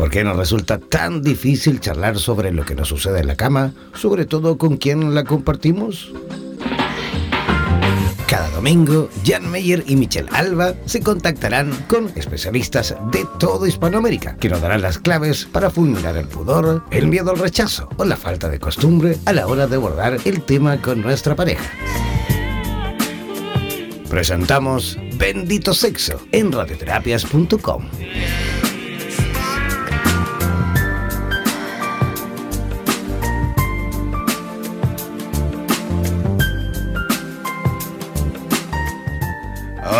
¿Por qué nos resulta tan difícil charlar sobre lo que nos sucede en la cama, sobre todo con quien la compartimos? Cada domingo, Jan Meyer y Michelle Alba se contactarán con especialistas de toda Hispanoamérica que nos darán las claves para fulminar el pudor, el miedo al rechazo o la falta de costumbre a la hora de abordar el tema con nuestra pareja. Presentamos Bendito Sexo en radioterapias.com.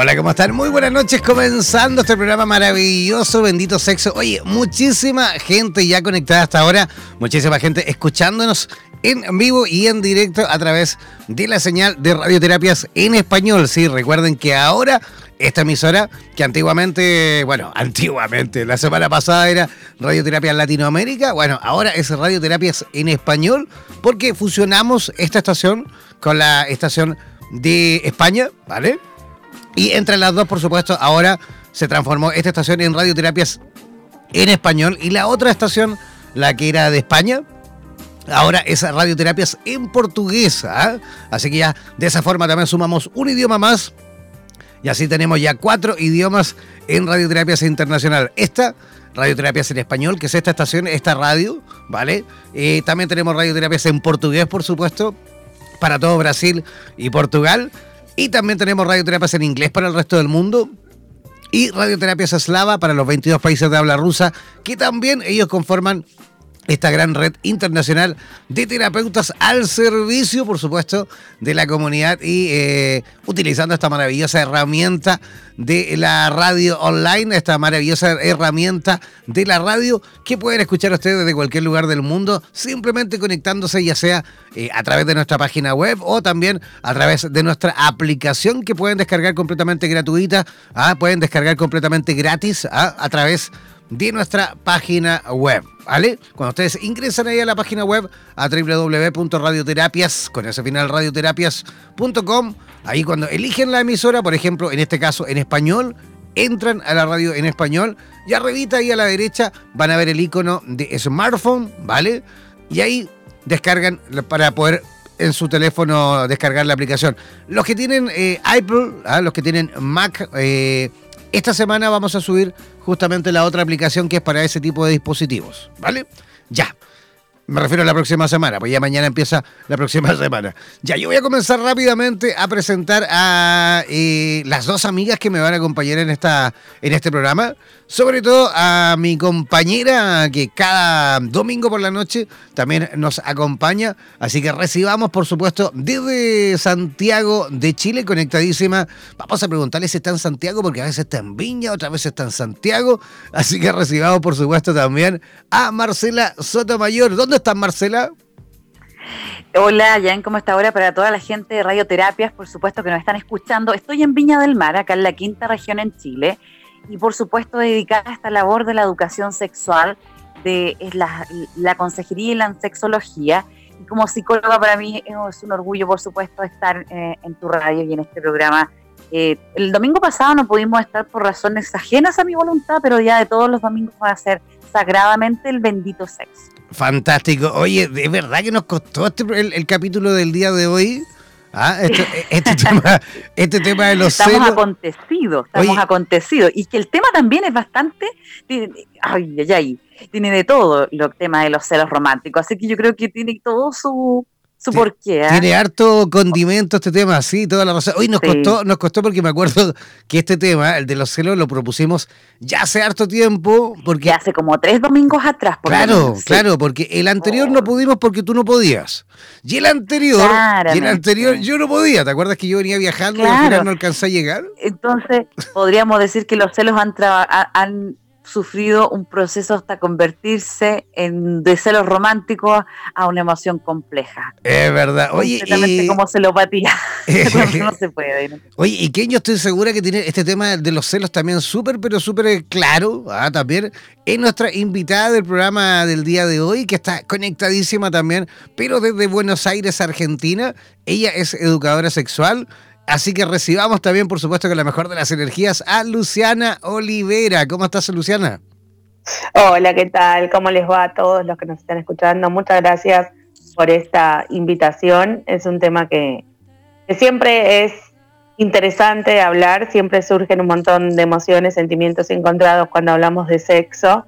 Hola, ¿cómo están? Muy buenas noches, comenzando este programa maravilloso, Bendito Sexo. Oye, muchísima gente ya conectada hasta ahora, muchísima gente escuchándonos en vivo y en directo a través de la señal de radioterapias en español. Sí, recuerden que ahora esta emisora, que antiguamente, bueno, antiguamente, la semana pasada era Radioterapias Latinoamérica, bueno, ahora es Radioterapias en español, porque fusionamos esta estación con la estación de España, ¿vale? Y entre las dos, por supuesto, ahora se transformó esta estación en radioterapias en español y la otra estación, la que era de España, ahora es radioterapias en portugués. ¿ah? Así que ya de esa forma también sumamos un idioma más y así tenemos ya cuatro idiomas en radioterapias internacional. Esta radioterapias en español, que es esta estación, esta radio, ¿vale? Eh, también tenemos radioterapias en portugués, por supuesto, para todo Brasil y Portugal. Y también tenemos radioterapias en inglés para el resto del mundo. Y radioterapias eslava para los 22 países de habla rusa, que también ellos conforman esta gran red internacional de terapeutas al servicio, por supuesto, de la comunidad y eh, utilizando esta maravillosa herramienta de la radio online, esta maravillosa herramienta de la radio que pueden escuchar ustedes desde cualquier lugar del mundo, simplemente conectándose ya sea eh, a través de nuestra página web o también a través de nuestra aplicación que pueden descargar completamente gratuita, ¿ah? pueden descargar completamente gratis ¿ah? a través de de nuestra página web. ¿Vale? Cuando ustedes ingresan ahí a la página web a www.radioterapias, con ese final radioterapias.com, ahí cuando eligen la emisora, por ejemplo, en este caso en español, entran a la radio en español y arribita ahí a la derecha van a ver el icono de smartphone, ¿vale? Y ahí descargan para poder en su teléfono descargar la aplicación. Los que tienen eh, Apple, ¿ah? los que tienen Mac, eh, esta semana vamos a subir justamente la otra aplicación que es para ese tipo de dispositivos, ¿vale? Ya. Me refiero a la próxima semana, pues ya mañana empieza la próxima semana. Ya, yo voy a comenzar rápidamente a presentar a eh, las dos amigas que me van a acompañar en, esta, en este programa. Sobre todo a mi compañera que cada domingo por la noche también nos acompaña. Así que recibamos, por supuesto, desde Santiago de Chile, conectadísima. Vamos a preguntarle si está en Santiago, porque a veces está en Viña, otra vez está en Santiago. Así que recibamos, por supuesto, también a Marcela Sotomayor. ¿Dónde estás, Marcela? Hola, Jan, ¿cómo está ahora? Para toda la gente de Radioterapias, por supuesto que nos están escuchando. Estoy en Viña del Mar, acá en la quinta región en Chile y por supuesto dedicada a esta labor de la educación sexual, de la, consejería y la sexología. Y como psicóloga para mí es un orgullo, por supuesto, estar eh, en tu radio y en este programa. Eh, el domingo pasado no pudimos estar por razones ajenas a mi voluntad, pero ya de todos los domingos va a ser sagradamente el bendito sexo. Fantástico. Oye, ¿de verdad que nos costó este, el capítulo del día de hoy? Ah, este, este, tema, este tema de los estamos acontecidos, estamos acontecidos. Y que el tema también es bastante, ay, ay, ay, tiene de todo el tema de los celos románticos. Así que yo creo que tiene todo su, su porqué. Tiene harto condimento este tema, sí, toda la razón. Hoy nos costó, nos costó porque me acuerdo que este tema, el de los celos, lo propusimos ya hace harto tiempo. Porque hace como tres domingos atrás. Por claro, claro, porque el anterior no oh. pudimos porque tú no podías. Y el anterior, y el anterior yo no podía. ¿Te acuerdas que yo venía viajando y al final no alcancé a llegar? Entonces, podríamos decir que los celos han, han sufrido un proceso hasta convertirse en de celos románticos a una emoción compleja. Es verdad. Oye, y... como celopatía. no se puede. Oye, y que yo estoy segura que tiene este tema de los celos también súper, pero súper claro, ¿ah? también es nuestra invitada del programa del día de hoy, que está conectadísima también, pero desde Buenos Aires, Argentina. Ella es educadora sexual. Así que recibamos también, por supuesto, con la mejor de las energías a Luciana Olivera. ¿Cómo estás, Luciana? Hola, ¿qué tal? ¿Cómo les va a todos los que nos están escuchando? Muchas gracias por esta invitación. Es un tema que, siempre es interesante hablar, siempre surgen un montón de emociones, sentimientos encontrados cuando hablamos de sexo,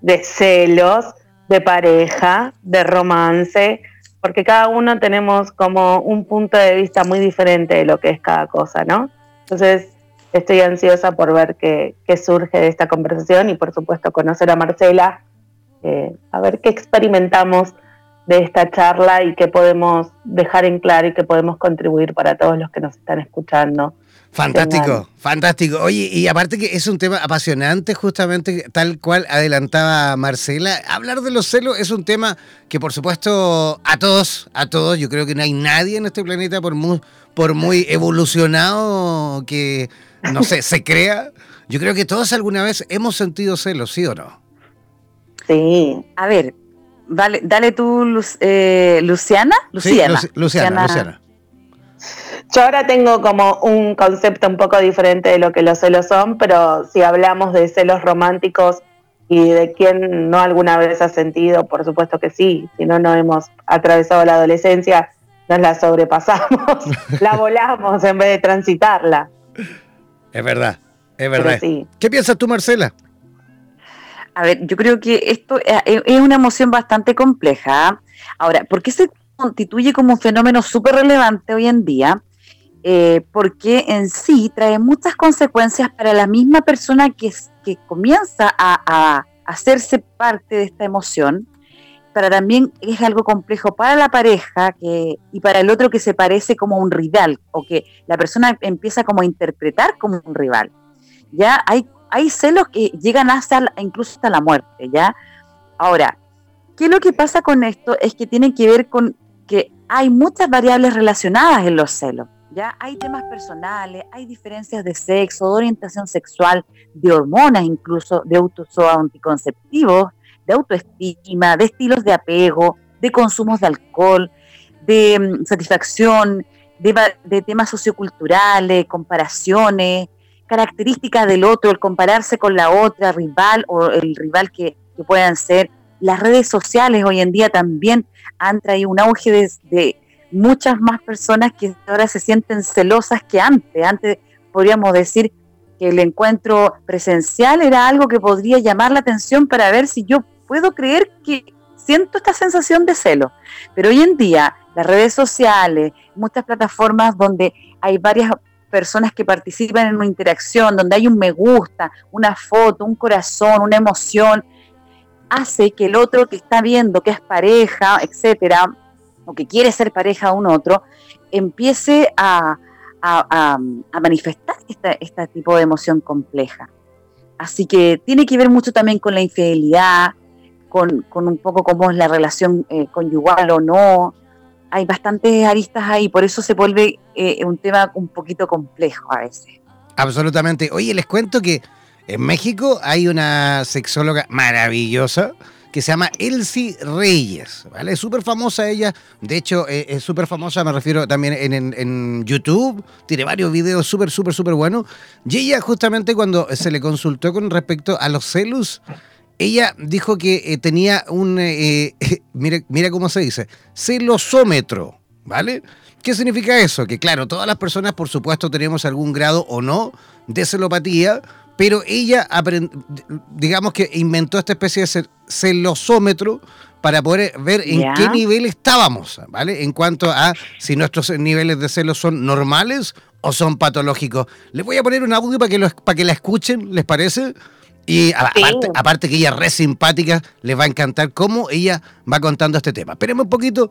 de celos, de pareja, de romance porque cada uno tenemos como un punto de vista muy diferente de lo que es cada cosa, ¿no? Entonces, estoy ansiosa por ver qué, surge de esta conversación y por supuesto conocer a Marcela, eh, a ver qué experimentamos de esta charla y qué podemos dejar en claro y qué podemos contribuir para todos los que nos están escuchando Fantástico, fantástico. Oye, y aparte que es un tema apasionante, justamente tal cual adelantaba Marcela. Hablar de los celos es un tema que, por supuesto, a todos, a todos, yo creo que no hay nadie en este planeta, por muy, por muy evolucionado que, no sé, se crea. Yo creo que todos alguna vez hemos sentido celos, ¿sí o no? Sí. A ver, vale, dale tú, eh, Luciana. Luciana. Luciana, Luciana. Yo ahora tengo como un concepto un poco diferente de lo que los celos son, pero si hablamos de celos románticos y de quién no alguna vez ha sentido, por supuesto que sí, si no, no hemos atravesado la adolescencia, nos la sobrepasamos, la volamos en vez de transitarla. Es verdad, es verdad. ¿Qué piensas tú, Marcela? A ver, yo creo que esto es una emoción bastante compleja. Ahora, ¿por qué se constituye como un fenómeno súper relevante hoy en día? Eh, porque en sí trae muchas consecuencias para la misma persona que, que comienza a, hacerse parte de esta emoción, para también es algo complejo para la pareja que, y para el otro que se parece como un rival o que la persona empieza como a interpretar como un rival. Ya hay, hay celos que llegan hasta incluso hasta la muerte, ¿ya? Ahora, ¿qué es lo que pasa con esto? Es que tiene que ver con que hay muchas variables relacionadas en los celos. Ya hay temas personales, hay diferencias de sexo, de orientación sexual, de hormonas incluso, de uso anticonceptivos, de autoestima, de estilos de apego, de consumos de alcohol, de mm, satisfacción, de, temas socioculturales, comparaciones, características del otro, el compararse con la otra rival o el rival que, puedan ser. Las redes sociales hoy en día también han traído un auge de muchas más personas que ahora se sienten celosas que antes. Antes podríamos decir que el encuentro presencial era algo que podría llamar la atención para ver si yo puedo creer que siento esta sensación de celo. Pero hoy en día las redes sociales, muchas plataformas donde hay varias personas que participan en una interacción, donde hay un me gusta, una foto, un corazón, una emoción, hace que el otro que está viendo que es pareja, etcétera, o que quiere ser pareja a un otro, empiece a, manifestar este tipo de emoción compleja. Así que tiene que ver mucho también con la infidelidad, con, un poco cómo es la relación eh, conyugal o no. Hay bastantes aristas ahí, por eso se vuelve eh, un tema un poquito complejo a veces. Absolutamente. Oye, les cuento que en México hay una sexóloga maravillosa que se llama Elsie Reyes, ¿vale? Es súper famosa ella, de hecho eh, es súper famosa, me refiero también en, YouTube, tiene varios videos súper, súper, súper buenos. Y ella justamente cuando se le consultó con respecto a los celos, ella dijo que eh, tenía un, eh, mira, mira cómo se dice, celosómetro, ¿vale? ¿Qué significa eso? Que claro, todas las personas por supuesto tenemos algún grado o no de celopatía, pero ella, digamos que inventó esta especie de celosómetro para poder ver en qué nivel estábamos, ¿vale? En cuanto a si nuestros niveles de celos son normales o son patológicos. Les voy a poner un audio para que, para que la escuchen, ¿les parece? Y aparte, que ella es re simpática, les va a encantar cómo ella va contando este tema. Esperemos un poquito.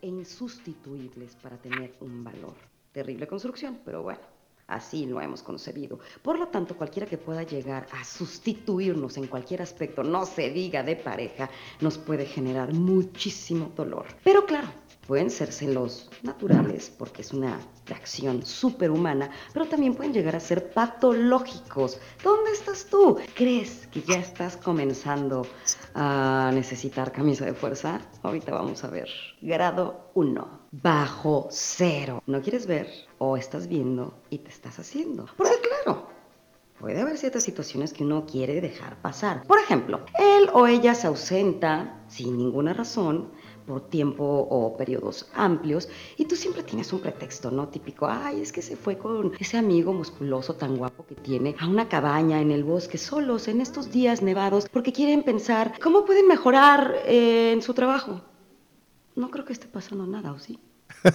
E insustituibles para tener un valor. Terrible construcción, pero bueno. Así lo hemos concebido. Por lo tanto, cualquiera que pueda llegar a sustituirnos en cualquier aspecto, no se diga de pareja, nos puede generar muchísimo dolor. Pero claro, pueden ser celos naturales porque es una reacción superhumana, pero también pueden llegar a ser patológicos. ¿Dónde estás tú? ¿Crees que ya estás comenzando a necesitar camisa de fuerza? Ahorita vamos a ver. Grado 1. Bajo cero. ¿No quieres ver? O estás viendo y te estás haciendo. Porque claro, puede haber ciertas situaciones que uno quiere dejar pasar. Por ejemplo, él o ella se ausenta sin ninguna razón por tiempo o periodos amplios y tú siempre tienes un pretexto, ¿no? Típico, ay, es que se fue con ese amigo musculoso tan guapo que tiene a una cabaña en el bosque solos en estos días nevados porque quieren pensar cómo pueden mejorar eh, en su trabajo. No creo que esté pasando nada, ¿o sí?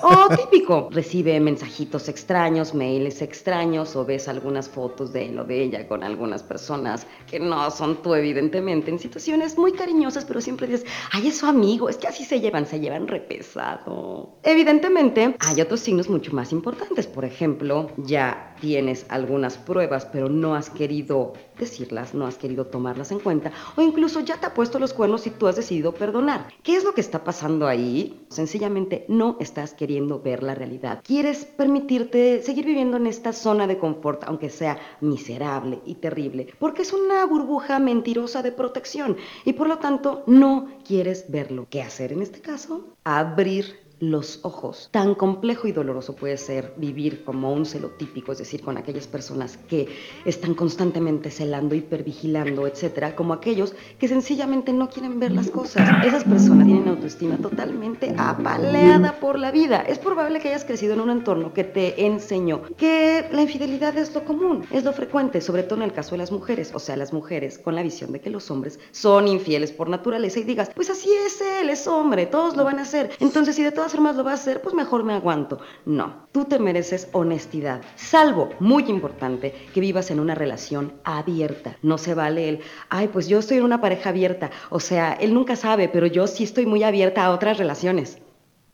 O típico, recibe mensajitos extraños, mails extraños o ves algunas fotos de él o de ella con algunas personas que no son tú evidentemente, en situaciones muy cariñosas, pero siempre dices, ay, es su amigo, es que así se llevan, se llevan repesado. Evidentemente, hay otros signos mucho más importantes, por ejemplo, ya tienes algunas pruebas, pero no has querido decirlas, no has querido tomarlas en cuenta, o incluso ya te ha puesto los cuernos y tú has decidido perdonar. ¿Qué es lo que está pasando ahí? Sencillamente no estás queriendo ver la realidad. Quieres permitirte seguir viviendo en esta zona de confort, aunque sea miserable y terrible, porque es una burbuja mentirosa de protección y por lo tanto no quieres verlo. ¿Qué hacer en este caso? Abrir los ojos. Tan complejo y doloroso puede ser vivir como un celotípico, es decir, con aquellas personas que están constantemente celando, hipervigilando, etcétera, como aquellos que sencillamente no quieren ver las cosas. Esas personas tienen autoestima totalmente apaleada por la vida. Es probable que hayas crecido en un entorno que te enseñó que la infidelidad es lo común, es lo frecuente, sobre todo en el caso de las mujeres, o sea, las mujeres con la visión de que los hombres son infieles por naturaleza y digas, pues así es él, es hombre, todos lo van a hacer. Entonces, si de todas más lo va a hacer, pues mejor me aguanto. No, tú te mereces honestidad. Salvo, muy importante, que vivas en una relación abierta. No se vale el, ay, pues yo estoy en una pareja abierta. O sea, él nunca sabe, pero yo sí estoy muy abierta a otras relaciones.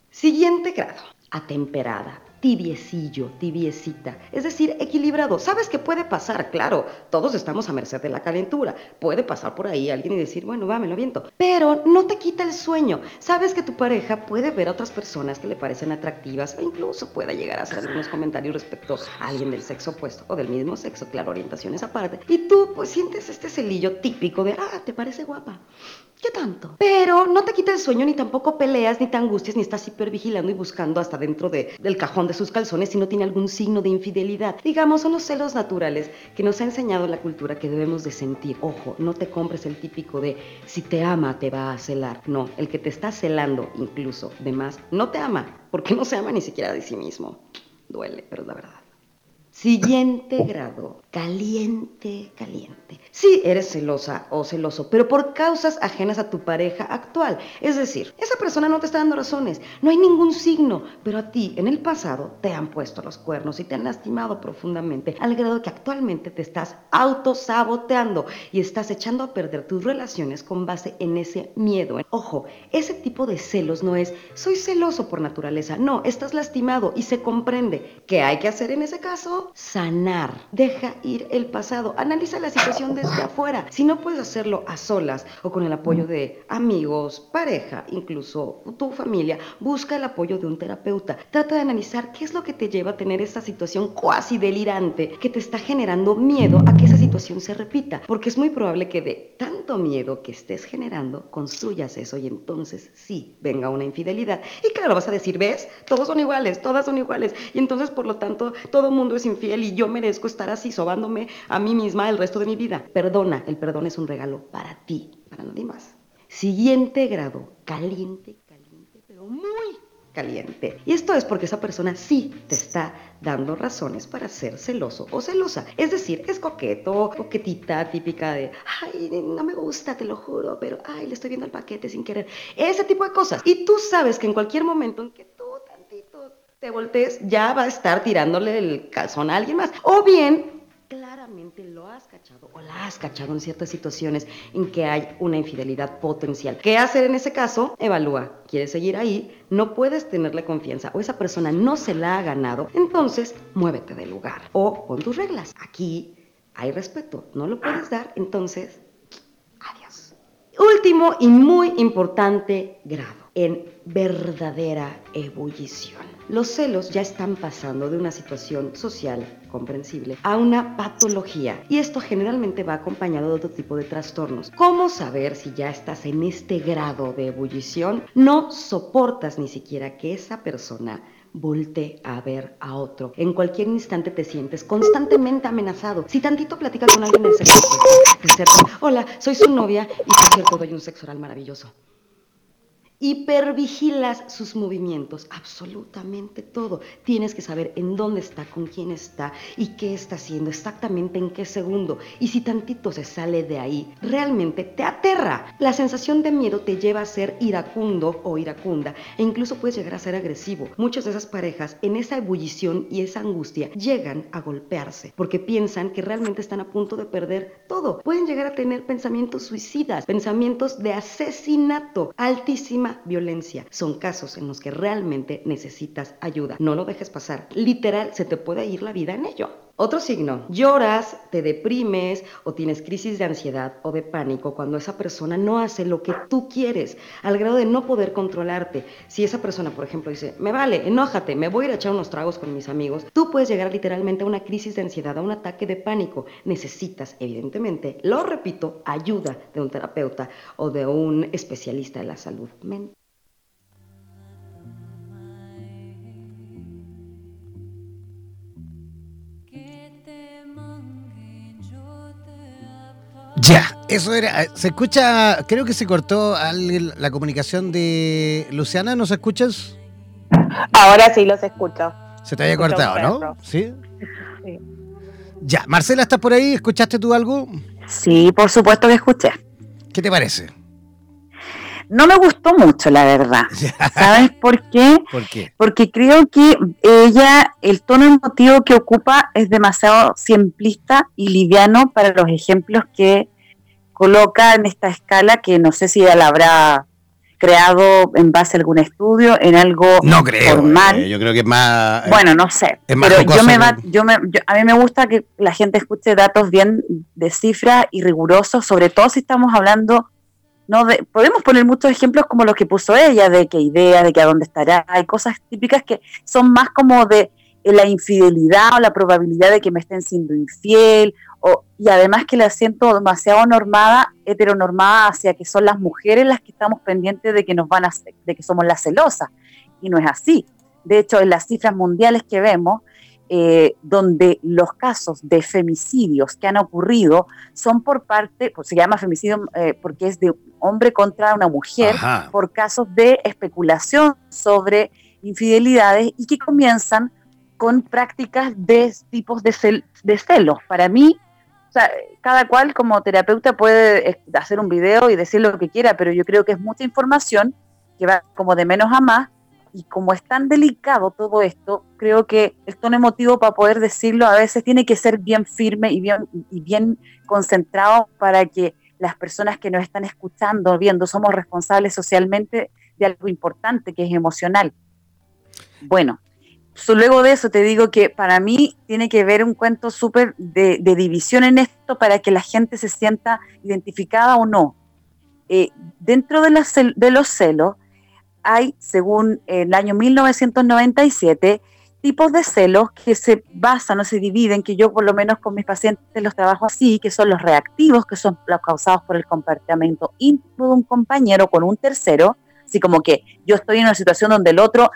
Siguiente grado, atemperada tibiecillo, tibiecita, es decir, equilibrado. ¿Sabes qué puede pasar? Claro, todos estamos a merced de la calentura. Puede pasar por ahí alguien y decir, bueno, va, me lo viento. Pero no te quita el sueño. Sabes que tu pareja puede ver a otras personas que le parecen atractivas e incluso pueda llegar a hacer algunos comentarios respecto a alguien del sexo opuesto o del mismo sexo, claro, orientaciones aparte. Y tú pues sientes este celillo típico de, ah, te parece guapa. ¿Qué tanto? Pero no te quita el sueño, ni tampoco peleas, ni te angustias, ni estás hipervigilando y buscando hasta dentro de, del cajón de sus calzones si no tiene algún signo de infidelidad. Digamos, son los celos naturales que nos ha enseñado la cultura que debemos de sentir. Ojo, no te compres el típico de si te ama te va a celar. No, el que te está celando incluso de más no te ama, porque no se ama ni siquiera de sí mismo. Duele, pero es la verdad. Siguiente grado, caliente, caliente. Sí, eres celosa o celoso, pero por causas ajenas a tu pareja actual. Es decir, esa persona no te está dando razones, no hay ningún signo, pero a ti en el pasado te han puesto los cuernos y te han lastimado profundamente, al grado que actualmente te estás autosaboteando y estás echando a perder tus relaciones con base en ese miedo. Ojo, ese tipo de celos no es soy celoso por naturaleza, no, estás lastimado y se comprende. ¿Qué hay que hacer en ese caso? sanar. Deja ir el pasado. Analiza la situación desde afuera. Si no puedes hacerlo a solas o con el apoyo de amigos, pareja, incluso tu familia, busca el apoyo de un terapeuta. Trata de analizar qué es lo que te lleva a tener esta situación cuasi delirante que te está generando miedo a que esa se repita. Porque es muy probable que de tanto miedo que estés generando, construyas eso y entonces sí, venga una infidelidad. Y claro, vas a decir, ¿ves? Todos son iguales, todas son iguales. Y entonces, por lo tanto, todo mundo es infiel y yo merezco estar así sobado robándome a mí misma el resto de mi vida. Perdona, el perdón es un regalo para ti, para nadie más. Siguiente grado, caliente, caliente, pero muy caliente. Y esto es porque esa persona sí te está dando razones para ser celoso o celosa. Es decir, es coqueto, coquetita, típica de, ay, no me gusta, te lo juro, pero, ay, le estoy viendo el paquete sin querer. Ese tipo de cosas. Y tú sabes que en cualquier momento en que tú tantito te voltees, ya va a estar tirándole el calzón a alguien más. O bien claramente lo has cachado o la has cachado en ciertas situaciones en que hay una infidelidad potencial. ¿Qué hacer en ese caso? Evalúa. ¿Quieres seguir ahí? No puedes tenerle confianza o esa persona no se la ha ganado. Entonces, muévete del lugar o pon tus reglas. Aquí hay respeto. No lo puedes dar, entonces, adiós. Último y muy importante grado en verdadera ebullición. Los celos ya están pasando de una situación social comprensible a una patología y esto generalmente va acompañado de otro tipo de trastornos. ¿Cómo saber si ya estás en este grado de ebullición? No soportas ni siquiera que esa persona voltee a ver a otro. En cualquier instante te sientes constantemente amenazado. Si tantito platicas con alguien en sexo, hola, soy su novia y por cierto doy un sexo oral maravilloso hipervigilas sus movimientos, absolutamente todo. Tienes que saber en dónde está, con quién está y qué está haciendo, exactamente en qué segundo. Y si tantito se sale de ahí, realmente te aterra. La sensación de miedo te lleva a ser iracundo o iracunda e incluso puedes llegar a ser agresivo. Muchas de esas parejas en esa ebullición y esa angustia llegan a golpearse porque piensan que realmente están a punto de perder todo. Pueden llegar a tener pensamientos suicidas, pensamientos de asesinato, altísima violencia. Son casos en los que realmente necesitas ayuda. No lo dejes pasar. Literal, se te puede ir la vida en ello. Otro signo, lloras, te deprimes o tienes crisis de ansiedad o de pánico cuando esa persona no hace lo que tú quieres, al grado de no poder controlarte. Si esa persona, por ejemplo, dice, me vale, enójate, me voy a ir a echar unos tragos con mis amigos, tú puedes llegar literalmente a una crisis de ansiedad, a un ataque de pánico. Necesitas, evidentemente, lo repito, ayuda de un terapeuta o de un especialista de la salud mental. Ya, eso era. Se escucha, creo que se cortó la comunicación de Luciana, ¿nos escuchas? Ahora sí los escucho. Se te había cortado, ¿no? ¿Sí? Ya, Marcela, ¿estás por ahí? ¿Escuchaste tú algo? Sí, por supuesto que escuché. ¿Qué te parece? No me gustó mucho, la verdad. ¿Sabes por qué? ¿Por qué? Porque creo que ella, el tono emotivo que ocupa es demasiado simplista y liviano para los ejemplos que coloca en esta escala que no sé si ella la habrá creado en base a algún estudio, en algo no creo, formal. Eh, yo creo que es más... Eh, bueno, no sé. pero yo me, yo me a mí me gusta que la gente escuche datos bien de cifra y rigurosos, sobre todo si estamos hablando... No de, podemos poner muchos ejemplos como los que puso ella, de qué idea, de que a dónde estará. Hay cosas típicas que son más como de la infidelidad o la probabilidad de que me estén siendo infiel y además que la siento demasiado normada, heteronormada hacia que son las mujeres las que estamos pendientes de que nos van a de que somos las celosas. Y no es así. De hecho, en las cifras mundiales que vemos, eh, donde los casos de femicidios que han ocurrido son por parte, pues se llama femicidio eh, porque es de hombre contra una mujer, por casos de especulación sobre infidelidades y que comienzan con prácticas de tipos de, de celos. Para mí, o sea, cada cual como terapeuta puede eh, hacer un video y decir lo que quiera, pero yo creo que es mucha información que va como de menos a más y como es tan delicado todo esto, creo que el tono emotivo para poder decirlo a veces tiene que ser bien firme y bien, y bien concentrado para que las personas que nos están escuchando, viendo, somos responsables socialmente de algo importante que es emocional. Bueno, luego de eso te digo que para mí tiene que ver un cuento súper de, división en esto para que la gente se sienta identificada o no. Eh, dentro de, de, los celos hay, según el año 1997, tipos de celos que se basan o se dividen, que yo por lo menos con mis pacientes los trabajo así, que son los reactivos, que son los causados por el comportamiento íntimo de un compañero con un tercero, así como que yo estoy en una situación donde el otro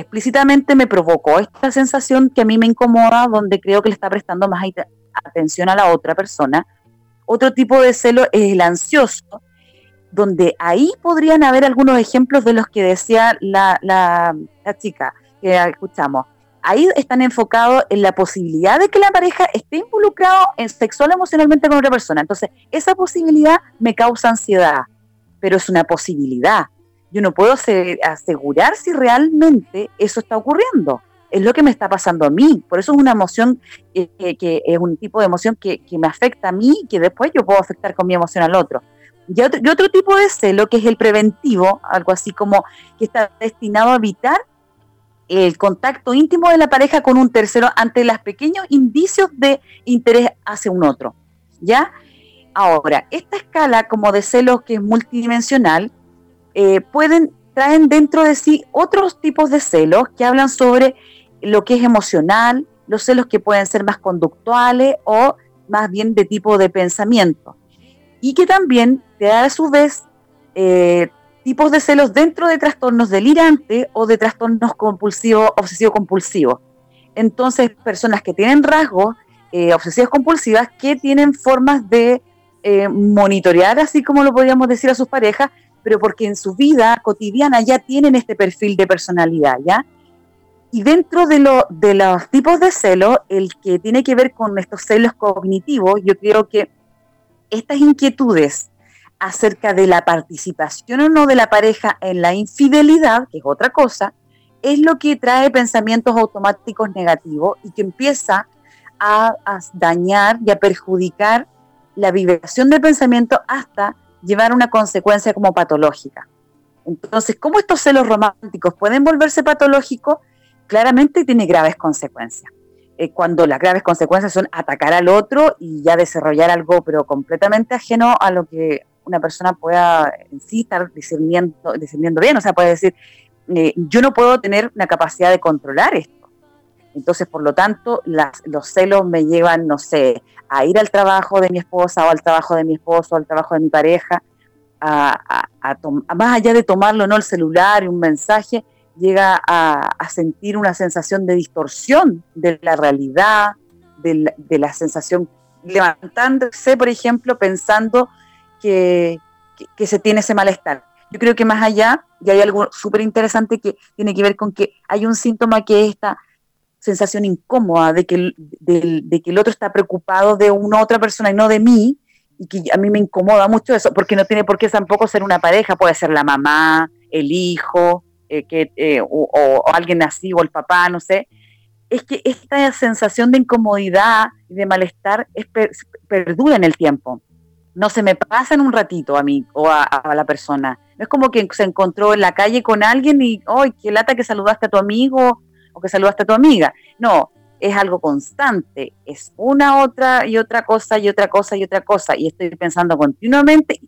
explícitamente me provocó esta sensación que a mí me incomoda, donde creo que le está prestando más atención a la otra persona. Otro tipo de celo es el ansioso, donde ahí podrían haber algunos ejemplos de los que decía la, la, chica que escuchamos. Ahí están enfocados en la posibilidad de que la pareja esté involucrado en sexual emocionalmente con otra persona. Entonces, esa posibilidad me causa ansiedad, pero es una posibilidad. Yo no puedo asegurar si realmente eso está ocurriendo. Es lo que me está pasando a mí. Por eso es una emoción que, es un tipo de emoción que, que, me afecta a mí y que después yo puedo afectar con mi emoción al otro. Y otro, tipo de celo, que es el preventivo, algo así como que está destinado a evitar el contacto íntimo de la pareja con un tercero ante los pequeños indicios de interés hacia un otro. ¿Ya? Ahora, esta escala como de celos que es multidimensional, eh, pueden, traen dentro de sí otros tipos de celos que hablan sobre lo que es emocional, los celos que pueden ser más conductuales o más bien de tipo de pensamiento y que también te da a su vez eh, tipos de celos dentro de trastornos delirantes o de trastornos compulsivos, obsesivo-compulsivos. Entonces, personas que tienen rasgos eh, obsesivos compulsivas que tienen formas de eh, monitorear, así como lo podríamos decir a sus parejas, pero porque en su vida cotidiana ya tienen este perfil de personalidad, ¿ya? Y dentro de, lo, de los tipos de celos, el que tiene que ver con estos celos cognitivos, yo creo que estas inquietudes acerca de la participación o no de la pareja en la infidelidad, que es otra cosa, es lo que trae pensamientos automáticos negativos y que empieza a, dañar y a perjudicar la vibración del pensamiento hasta llevar una consecuencia como patológica. Entonces, ¿cómo estos celos románticos pueden volverse patológicos? Claramente tiene graves consecuencias. Eh, cuando las graves consecuencias son atacar al otro y ya desarrollar algo, pero completamente ajeno a lo que una persona pueda en sí estar discerniendo, discerniendo bien. O sea, puede decir, eh, yo no puedo tener una capacidad de controlar esto. Entonces, por lo tanto, los celos me llevan, no sé, a ir al trabajo de mi esposa o al trabajo de mi esposo o al trabajo de mi pareja, a, más allá de tomarlo, no el celular y un mensaje, llega a, sentir una sensación de distorsión de la realidad, de la, sensación, levantándose, por ejemplo, pensando que, se tiene ese malestar. Yo creo que más allá, y hay algo súper interesante que tiene que ver con que hay un síntoma que es esta sensación incómoda de que, de que el otro está preocupado de una otra persona y no de mí, y que a mí me incomoda mucho eso, porque no tiene por qué tampoco ser una pareja, puede ser la mamá, el hijo, eh, que, eh, o, alguien así, o el papá, no sé, es que esta sensación de incomodidad y de malestar es perdura en el tiempo. No se me pasa en un ratito a mí o a, la persona. No es como que se encontró en la calle con alguien y, ¡ay, qué lata que saludaste a tu amigo o que saludaste a tu amiga! No, es algo constante, es una otra y otra cosa y otra cosa y otra cosa. Y estoy pensando continuamente,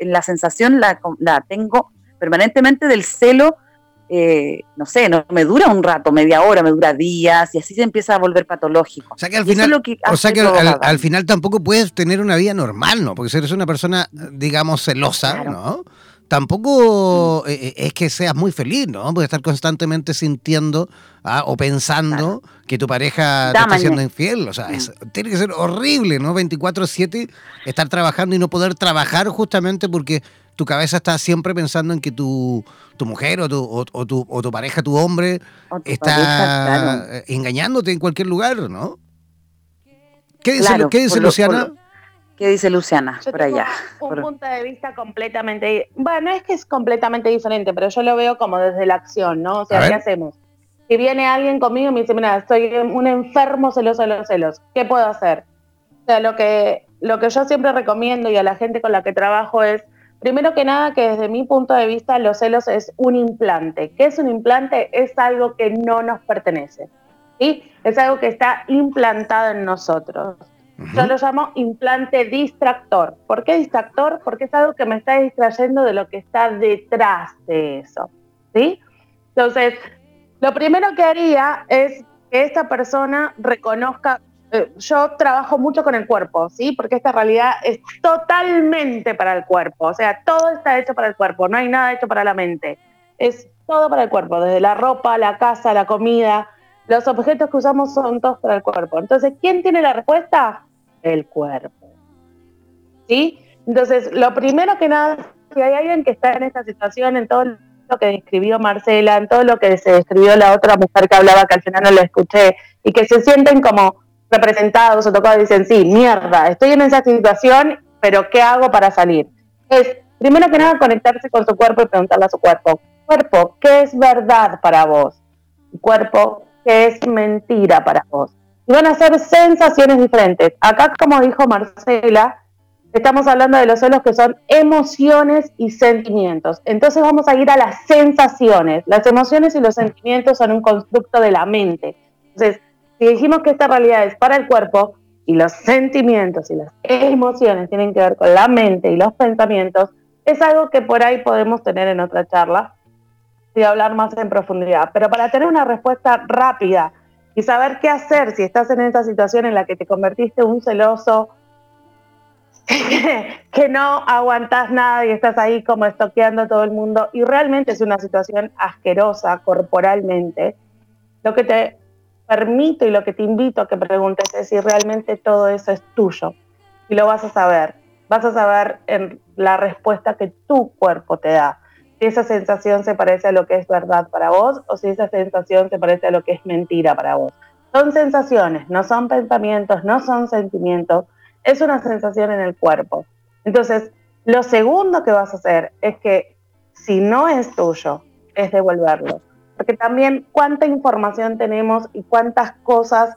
la sensación la, la tengo permanentemente del celo eh, no sé, no me dura un rato, media hora, me dura días y así se empieza a volver patológico. O sea que al final, o sea que al, final tampoco puedes tener una vida normal, ¿no? Porque si eres una persona, digamos, celosa, ¿no? Tampoco eh, eh, es que seas muy feliz, ¿no? Puedes estar constantemente sintiendo ¿ah? o pensando que tu pareja te está siendo infiel. O sea, mm. tiene que ser horrible, ¿no? 24-7 estar trabajando y no poder trabajar justamente porque tu cabeza está siempre pensando en que tu, tu mujer o tu, o, tu, o tu pareja, tu hombre, está engañándote en cualquier lugar, ¿no? ¿Qué dice, ¿qué dice Luciana? ¿Qué dice Luciana por allá? Un punto de vista completamente, bueno, es que es completamente diferente, pero yo lo veo como desde la acción, ¿no? O sea, ¿qué hacemos? Si viene alguien conmigo y me dice, mira, estoy un enfermo celoso de los celos, ¿qué puedo hacer? O sea, lo que, lo que yo siempre recomiendo y a la gente con la que trabajo es Primero que nada, que desde mi punto de vista los celos es un implante. ¿Qué es un implante? Es algo que no nos pertenece. ¿sí? Es algo que está implantado en nosotros. Yo lo llamo implante distractor. ¿Por qué distractor? Porque es algo que me está distrayendo de lo que está detrás de eso. ¿sí? Entonces, lo primero que haría es que esta persona reconozca eh, yo trabajo mucho con el cuerpo, ¿sí? Porque esta realidad es totalmente para el cuerpo, o sea, todo está hecho para el cuerpo, no hay nada hecho para la mente, es todo para el cuerpo, desde la ropa, la casa, la comida, los objetos que usamos son todos para el cuerpo. Entonces, ¿quién tiene la respuesta? El cuerpo. ¿Sí? Entonces, lo primero que nada, si hay alguien que está en esta situación, en todo lo que describió Marcela, en todo lo que se describió la otra mujer que hablaba, que al final no la escuché, y que se sienten como representados o tocados, dicen, sí, mierda, estoy en esa situación, pero ¿qué hago para salir? Es, primero que nada, conectarse con su cuerpo y preguntarle a su cuerpo, cuerpo, ¿qué es verdad para vos? Cuerpo, ¿qué es mentira para vos? Van a ser sensaciones diferentes. Acá, como dijo Marcela, estamos hablando de los celos que son emociones y sentimientos. Entonces vamos a ir a las sensaciones. Las emociones y los sentimientos son un constructo de la mente. Entonces, si dijimos que esta realidad es para el cuerpo y los sentimientos y las emociones tienen que ver con la mente y los pensamientos, es algo que por ahí podemos tener en otra charla y hablar más en profundidad. Pero para tener una respuesta rápida y saber qué hacer si estás en esa situación en la que te convertiste en un celoso, que no aguantas nada y estás ahí como estoqueando a todo el mundo y realmente es una situación asquerosa corporalmente, lo que te permito y lo que te invito a que preguntes es si realmente todo eso es tuyo y lo vas a saber. Vas a saber en la respuesta que tu cuerpo te da. Si esa sensación se parece a lo que es verdad para vos o si esa sensación se parece a lo que es mentira para vos. Son sensaciones, no son pensamientos, no son sentimientos, es una sensación en el cuerpo. Entonces, lo segundo que vas a hacer es que si no es tuyo, es devolverlo. Porque también cuánta información tenemos y cuántas cosas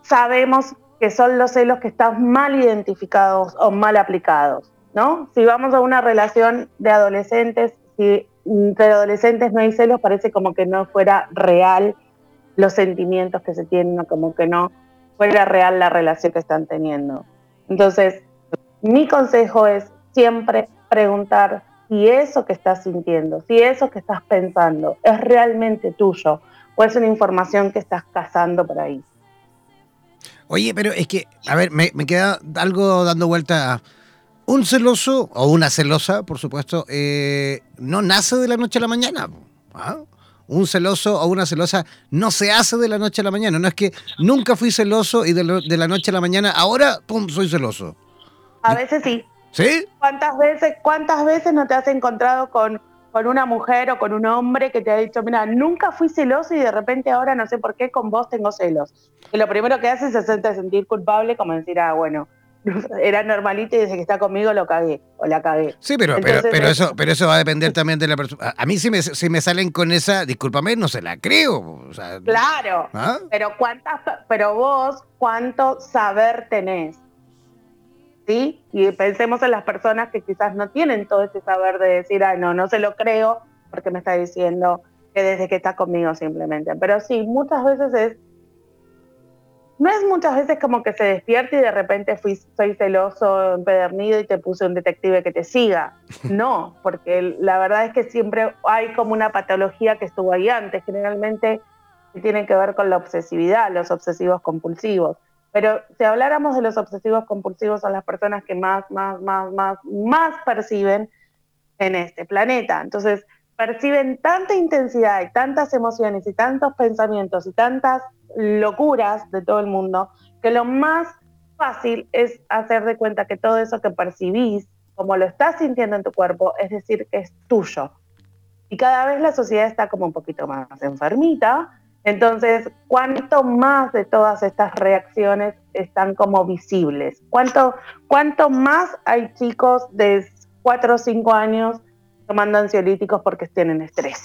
sabemos que son los celos que están mal identificados o mal aplicados, ¿no? Si vamos a una relación de adolescentes, si entre adolescentes no hay celos, parece como que no fuera real los sentimientos que se tienen, como que no fuera real la relación que están teniendo. Entonces, mi consejo es siempre preguntar si eso que estás sintiendo, si eso que estás pensando es realmente tuyo o es una información que estás cazando por ahí. Oye, pero es que, a ver, me, queda algo dando vuelta. Un celoso, o una celosa, por supuesto, eh, no nace de la noche a la mañana. ¿ah? un celoso o una celosa no se hace de la noche a la mañana. No es que nunca fui celoso y de, la noche a la mañana, ahora, pum, soy celoso. A veces sí. ¿Sí? ¿Cuántas veces, cuántas veces no te has encontrado con, con una mujer o con un hombre que te ha dicho, mira, nunca fui celoso y de repente ahora no sé por qué con vos tengo celos? Y lo primero que haces es hacerte sentir culpable, como decir, ah, bueno, era normalito y desde que está conmigo lo cagué o la cagué. Sí, pero, pero, pero, eso, pero eso va a depender también de la persona. A mí si me, si me salen con esa, discúlpame, no se la creo. claro, ¿ah? pero cuántas, pero vos cuánto saber tenés. ¿Sí? Y pensemos en las personas que quizás no tienen todo ese saber de decir, ay, no, no se lo creo porque me está diciendo que desde que está conmigo simplemente. Pero sí, muchas veces es no es muchas veces como que se despierte y de repente fui, soy celoso, empedernido y te puse un detective que te siga. No, porque la verdad es que siempre hay como una patología que estuvo ahí antes, generalmente tiene que ver con la obsesividad, los obsesivos compulsivos. Pero si habláramos de los obsesivos compulsivos, son las personas que más, más, más, más, más perciben en este planeta. Entonces, perciben tanta intensidad y tantas emociones y tantos pensamientos y tantas locuras de todo el mundo, que lo más fácil es hacer de cuenta que todo eso que percibís, como lo estás sintiendo en tu cuerpo, es decir, que es tuyo. Y cada vez la sociedad está como un poquito más enfermita, entonces, ¿cuánto más de todas estas reacciones están como visibles? ¿Cuánto, cuánto más hay chicos de 4 o 5 años tomando ansiolíticos porque tienen estrés?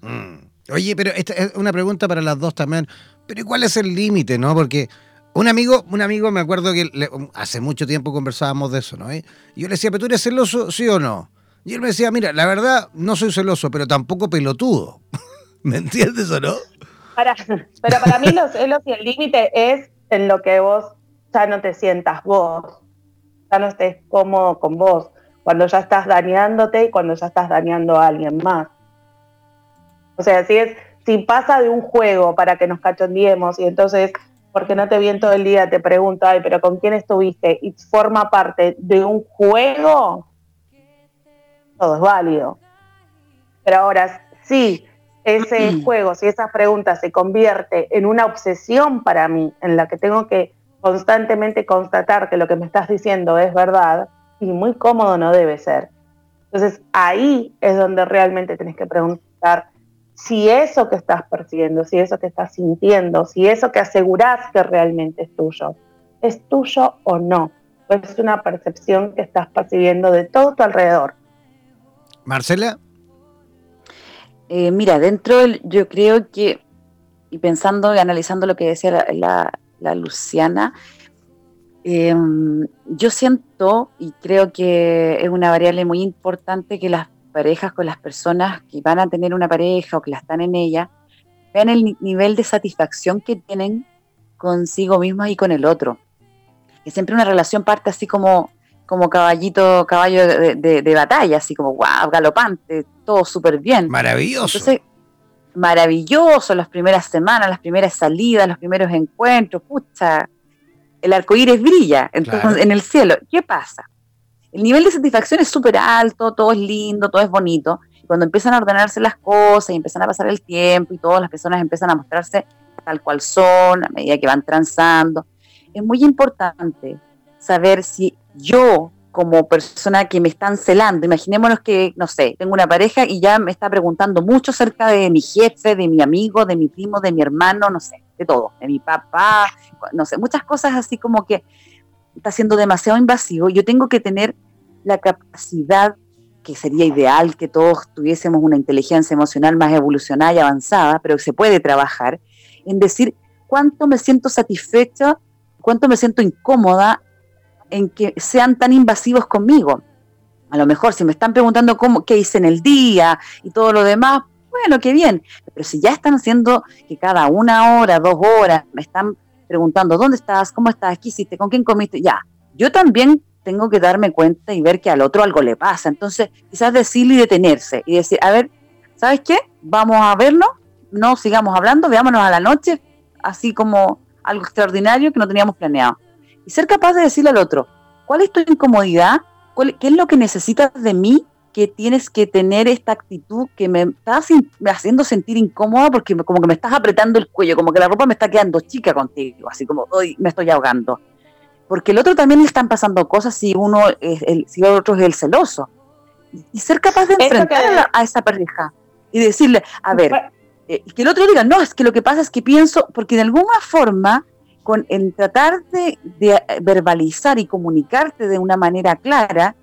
Mm. Oye, pero esta es una pregunta para las dos también. Pero ¿cuál es el límite, no? Porque un amigo, un amigo me acuerdo que hace mucho tiempo conversábamos de eso, ¿no? Y yo le decía, ¿pero tú eres celoso, sí o no? Y él me decía, mira, la verdad, no soy celoso, pero tampoco pelotudo. ¿Me entiendes o no? Para, pero para mí los celos y el límite es en lo que vos ya no te sientas vos, ya no estés cómodo con vos, cuando ya estás dañándote y cuando ya estás dañando a alguien más. O sea, si es, si pasa de un juego para que nos cachondiemos y entonces, porque no te vi todo el día, te pregunto, ay, pero ¿con quién estuviste? Y forma parte de un juego, todo es válido. Pero ahora, si ese juego, si esa pregunta se convierte en una obsesión para mí, en la que tengo que constantemente constatar que lo que me estás diciendo es verdad y muy cómodo no debe ser. Entonces ahí es donde realmente tenés que preguntar si eso que estás percibiendo, si eso que estás sintiendo, si eso que asegurás que realmente es tuyo, es tuyo o no. Es una percepción que estás percibiendo de todo tu alrededor. Marcela. Eh, mira, dentro yo creo que, y pensando y analizando lo que decía la, Luciana, em, yo siento y creo que es una variable muy importante que las parejas con las personas que van a tener una pareja o que la están en ella, vean el nivel de satisfacción que tienen consigo mismas y con el otro. Que siempre una relación parte así como, como caballito, caballo de, batalla, así como wow, galopante, todo súper bien. Maravilloso. Entonces, maravilloso las primeras semanas, las primeras salidas, los primeros encuentros, pucha, el arco iris brilla en el cielo. ¿Qué pasa? el nivel de satisfacción es súper alto, todo es lindo, todo es bonito. Cuando empiezan a ordenarse las cosas y empiezan a pasar el tiempo y todas las personas empiezan a mostrarse tal cual son a medida que van transando, es muy importante saber si yo como persona que me están celando, imaginémonos que, no sé, tengo una pareja y ya me está preguntando mucho acerca de mi jefe, de mi amigo, de mi primo, de mi hermano, no sé, todo, de mi papá, no sé, muchas cosas así como que está siendo demasiado invasivo, yo tengo que tener la capacidad, que sería ideal que todos tuviésemos una inteligencia emocional más evolucionada y avanzada, pero se puede trabajar, en decir cuánto me siento satisfecha, cuánto me siento incómoda en que sean tan invasivos conmigo. A lo mejor si me están preguntando cómo, qué hice en el día y todo lo demás, bueno, qué bien. Pero si ya están haciendo que cada una hora, dos horas, me están preguntando, ¿dónde estás? ¿Cómo estás? ¿Qué hiciste? ¿Con quién comiste? Ya, yo también tengo que darme cuenta y ver que al otro algo le pasa. Entonces, quizás decirle y detenerse y decir, a ver, ¿sabes qué? Vamos a vernos, no sigamos hablando, veámonos a la noche, así como algo extraordinario que no teníamos planeado. Y ser capaz de decirle al otro, ¿cuál es tu incomodidad? ¿Qué es lo que necesitas de mí que tienes que tener esta actitud que me estás haciendo sentir incómoda porque como que me estás apretando el cuello, como que la ropa me está quedando chica contigo, así como hoy me estoy ahogando. Porque el otro también le están pasando cosas si uno es el, si el otro es el celoso. Y ser capaz de enfrentar a, esa pareja y decirle, a ver, eh, que el otro diga, no, es que lo que pasa es que pienso, porque de alguna forma, con, en tratar de, de verbalizar y comunicarte de una manera clara,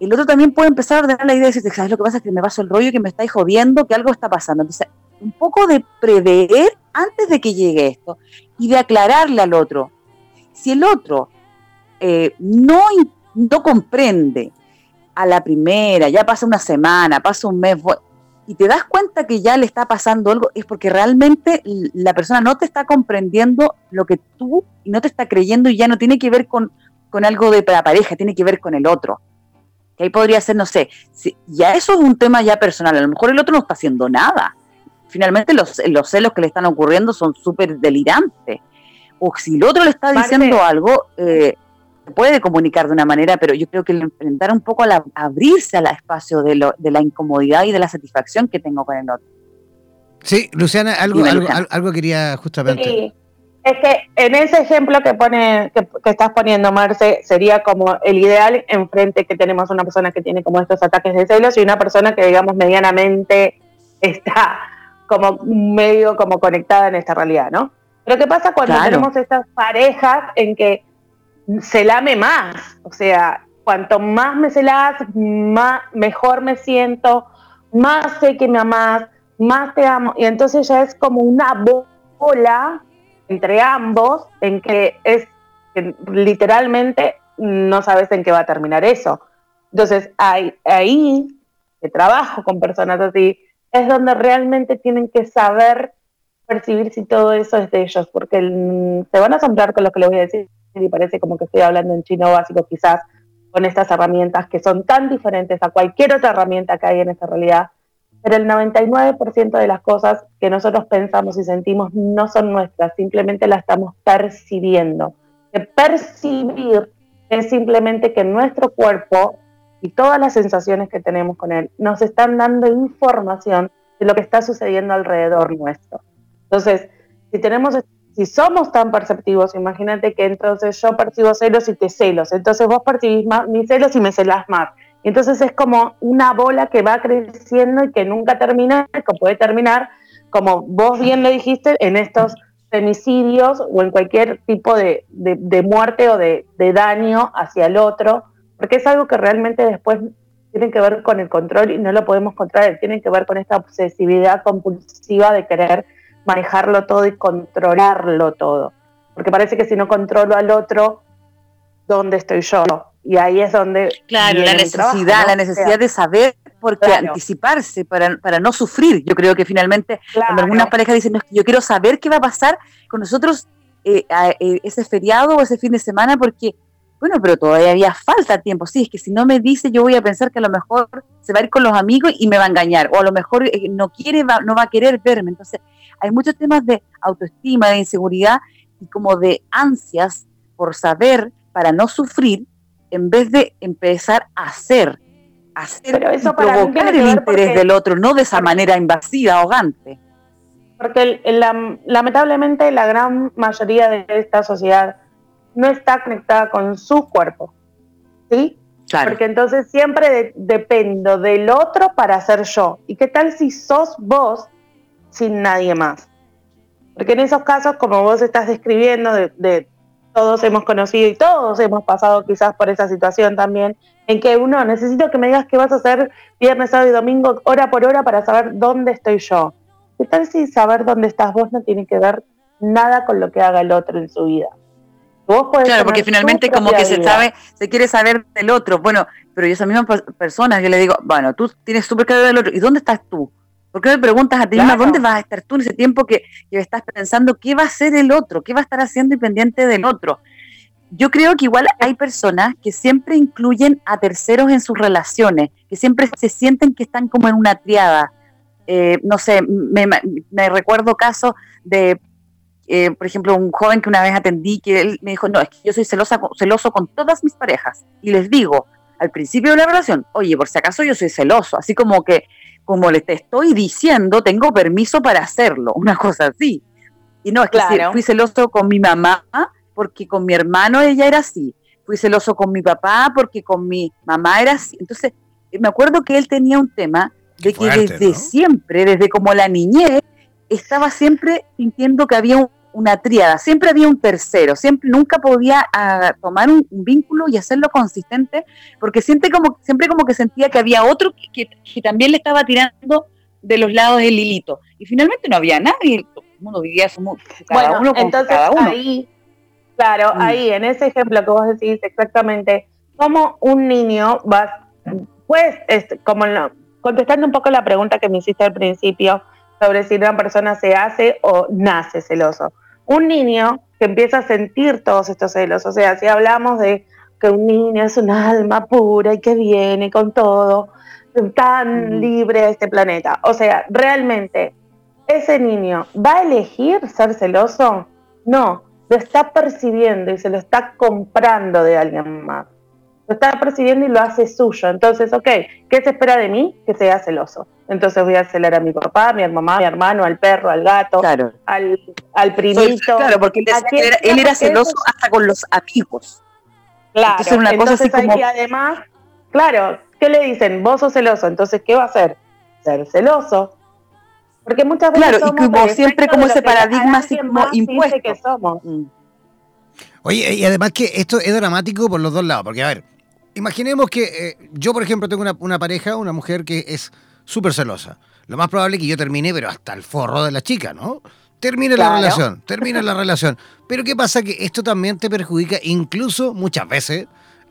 el otro también puede empezar a ordenar la idea y decirte, ¿sabes lo que pasa? Es que me paso el rollo, que me estáis jodiendo, que algo está pasando. Entonces, un poco de prever antes de que llegue esto y de aclararle al otro. Si el otro eh, no, no comprende a la primera, ya pasa una semana, pasa un mes, y te das cuenta que ya le está pasando algo, es porque realmente la persona no te está comprendiendo lo que tú y no te está creyendo y ya no tiene que ver con, con algo de la pareja, tiene que ver con el otro que ahí podría ser, no sé, si, ya eso es un tema ya personal, a lo mejor el otro no está haciendo nada. Finalmente los, los celos que le están ocurriendo son súper delirantes. O si el otro le está diciendo algo, eh, puede comunicar de una manera, pero yo creo que enfrentar un poco a la, abrirse al espacio de, lo, de la incomodidad y de la satisfacción que tengo con el otro. Sí, Luciana, algo, algo, algo, quería justamente. Es que en ese ejemplo que pone, que, estás poniendo, Marce, sería como el ideal enfrente que tenemos una persona que tiene como estos ataques de celos y una persona que digamos medianamente está como medio como conectada en esta realidad, ¿no? Pero ¿qué pasa cuando tenemos estas parejas en que se lame más? O sea, cuanto más me celas, más, mejor me siento, más sé que me amas, más te amo. Y entonces ya es como una bola entre ambos en que es literalmente no sabes en qué va a terminar eso. Entonces, ahí, ahí que trabajo con personas así, es donde realmente tienen que saber percibir si todo eso es de ellos, porque se van a asombrar con lo que les voy a decir y parece como que estoy hablando en chino básico quizás con estas herramientas que son tan diferentes a cualquier otra herramienta que hay en esta realidad, pero el 99% de las cosas que nosotros pensamos y sentimos no son nuestras, simplemente las estamos percibiendo. Percibir es simplemente que nuestro cuerpo y todas las sensaciones que tenemos con él nos están dando información de lo que está sucediendo alrededor nuestro. Entonces, si tenemos si somos tan perceptivos, imagínate que entonces yo percibo celos y te celos, entonces vos percibís mis celos y me celas más. Entonces es como una bola que va creciendo y que nunca termina, que puede terminar, como vos bien lo dijiste, en estos femicidios o en cualquier tipo de, muerte o de, de, daño hacia el otro, porque es algo que realmente después tiene que ver con el control y no lo podemos controlar, tiene que ver con esta obsesividad compulsiva de querer manejarlo todo y controlarlo todo. Porque parece que si no controlo al otro, ¿dónde estoy yo? Y ahí es donde... Claro, la necesidad, la necesidad de saber por qué anticiparse para, para, no sufrir. Yo creo que finalmente cuando algunas parejas dicen, no, yo quiero saber qué va a pasar con nosotros eh, eh, ese feriado o ese fin de semana porque bueno, pero todavía falta tiempo. Sí, es que si no me dice, yo voy a pensar que a lo mejor se va a ir con los amigos y me va a engañar. O a lo mejor eh, no quiere, no va a querer verme. Entonces, hay muchos temas de autoestima, de inseguridad y como de ansias por saber para no sufrir, en vez de empezar a hacer, hacer eso provocar el interés del otro, no de esa manera invasiva, ahogante. Porque lamentablemente la gran mayoría de esta sociedad no está conectada con su cuerpo. ¿Sí? Porque entonces siempre dependo del otro para ser yo. ¿Y qué tal si sos vos sin nadie más? Porque en esos casos, como vos estás describiendo, de, todos hemos conocido y todos hemos pasado quizás por esa situación también, en que uno necesito que me digas qué vas a hacer viernes, sábado y domingo, hora por hora, para saber dónde estoy yo. ¿Qué tal si saber dónde estás vos no tiene que ver nada con lo que haga el otro en su vida? claro, porque finalmente como que se sabe, se quiere saber del otro. Bueno, pero yo esa misma persona, yo le digo, bueno, tú tienes súper claro del otro, ¿y dónde estás tú? ¿Por qué me preguntas a ti misma dónde vas a estar tú en ese tiempo que, que, estás pensando qué va a hacer el otro, qué va a estar haciendo independiente del otro? Yo creo que igual hay personas que siempre incluyen a terceros en sus relaciones, que siempre se sienten que están como en una triada. Eh, no sé, me, me recuerdo casos de eh, por ejemplo, un joven que una vez atendí, que él me dijo, no, es que yo soy celosa, celoso con todas mis parejas. Y les digo, al principio de la relación, oye, por si acaso yo soy celoso, así como que, como le te estoy diciendo, tengo permiso para hacerlo, una cosa así. Y no, es que fui celoso con mi mamá, porque con mi hermano ella era así. Fui celoso con mi papá, porque con mi mamá era así. Entonces, me acuerdo que él tenía un tema de que desde siempre, desde como la niñez, estaba siempre sintiendo que había un, una tríada, siempre había un tercero, siempre nunca podía ah, tomar un, vínculo y hacerlo consistente, porque siempre como, siempre como que sentía que había otro que, también le estaba tirando de los lados del hilito. Y finalmente no había nadie, todo el mundo vivía su, cada bueno, uno entonces, cada uno. Ahí, claro, mm. ahí en ese ejemplo que vos decís exactamente, como un niño va, pues, como contestando un poco la pregunta que me hiciste al principio, sobre si una persona se hace o nace celoso un niño que empieza a sentir todos estos celos, o sea, si hablamos de que un niño es un alma pura y que viene con todo, tan libre de este planeta, o sea, realmente, ¿ese niño va a elegir ser celoso? No, lo está percibiendo y se lo está comprando de alguien más. Lo está percibiendo y lo hace suyo. Entonces, ok, ¿qué se espera de mí? Que sea celoso. Entonces voy a celar a mi papá, a mi mamá, a mi hermano, al perro, al gato, al, al primito. claro, porque él, era, celoso hasta con los amigos. Claro, entonces, además, claro, ¿qué le dicen? Vos sos celoso, entonces ¿qué va a hacer? Ser celoso. Porque muchas veces claro, y como siempre como ese paradigma así como impuesto. Que somos. Mm. Oye, y además que esto es dramático por los dos lados, porque a ver, imaginemos que eh, yo, por ejemplo, tengo una, una pareja, una mujer que es súper celosa. Lo más probable es que yo termine, pero hasta el forro de la chica, ¿no? Termine la relación, termine la relación. Pero ¿qué pasa? Que esto también te perjudica, incluso muchas veces,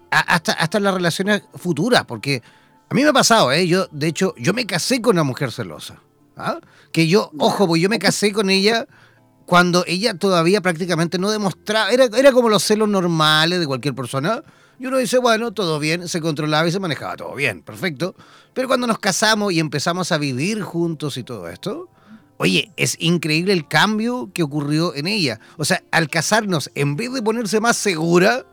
hasta, hasta las relaciones futuras, porque a mí me ha pasado, ¿eh? Yo, de hecho, yo me casé con una mujer celosa. ¿ah? Que yo, ojo, pues yo me casé con ella cuando ella todavía prácticamente no demostraba, era, era como los celos normales de cualquier persona, y uno dice, bueno, todo bien, se controlaba y se manejaba todo bien, perfecto. Pero cuando nos casamos y empezamos a vivir juntos y todo esto, oye, es increíble el cambio que ocurrió en ella. O sea, al casarnos, en vez de ponerse más segura,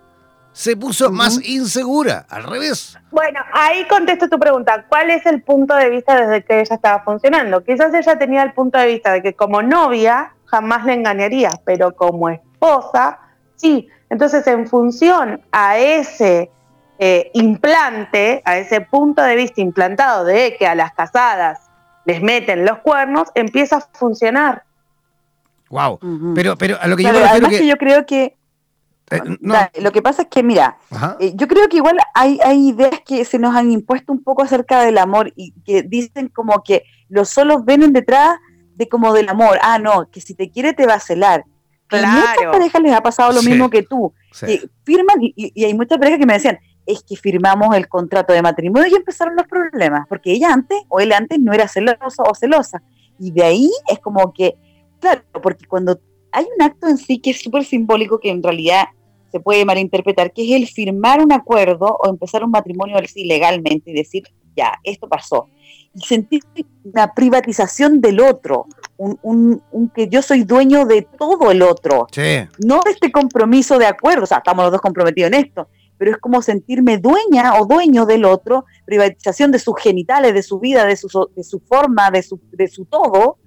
se puso más insegura, al revés. Bueno, ahí contesto tu pregunta. ¿Cuál es el punto de vista desde que ella estaba funcionando? Quizás ella tenía el punto de vista de que como novia jamás le engañaría, pero como esposa, sí. Entonces, en función a ese eh, implante, a ese punto de vista implantado de que a las casadas les meten los cuernos, empieza a funcionar. Wow. Pero, pero a lo que yo me refiero que, yo creo que eh, lo que pasa es que, mira, eh, yo creo que igual hay, hay ideas que se nos han impuesto un poco acerca del amor y que dicen como que los solos ven detrás de como del amor. Ah, no, que si te quiere te va a celar. Claro. A muchas parejas les ha pasado lo mismo que tú. firman y, hay muchas parejas que me decían, es que firmamos el contrato de matrimonio y empezaron los problemas, porque ella antes o él antes no era celoso o celosa. Y de ahí es como que, claro, porque cuando hay un acto en sí que es súper simbólico que en realidad se puede malinterpretar, que es el firmar un acuerdo o empezar un matrimonio así legalmente y decir, ya, esto pasó. Sentir una privatización del otro, un, que yo soy dueño de todo el otro. No de este compromiso de acuerdo, o sea, estamos los dos comprometidos en esto, pero es como sentirme dueña o dueño del otro, privatización de sus genitales, de su vida, de su, de su forma, de su, de su todo.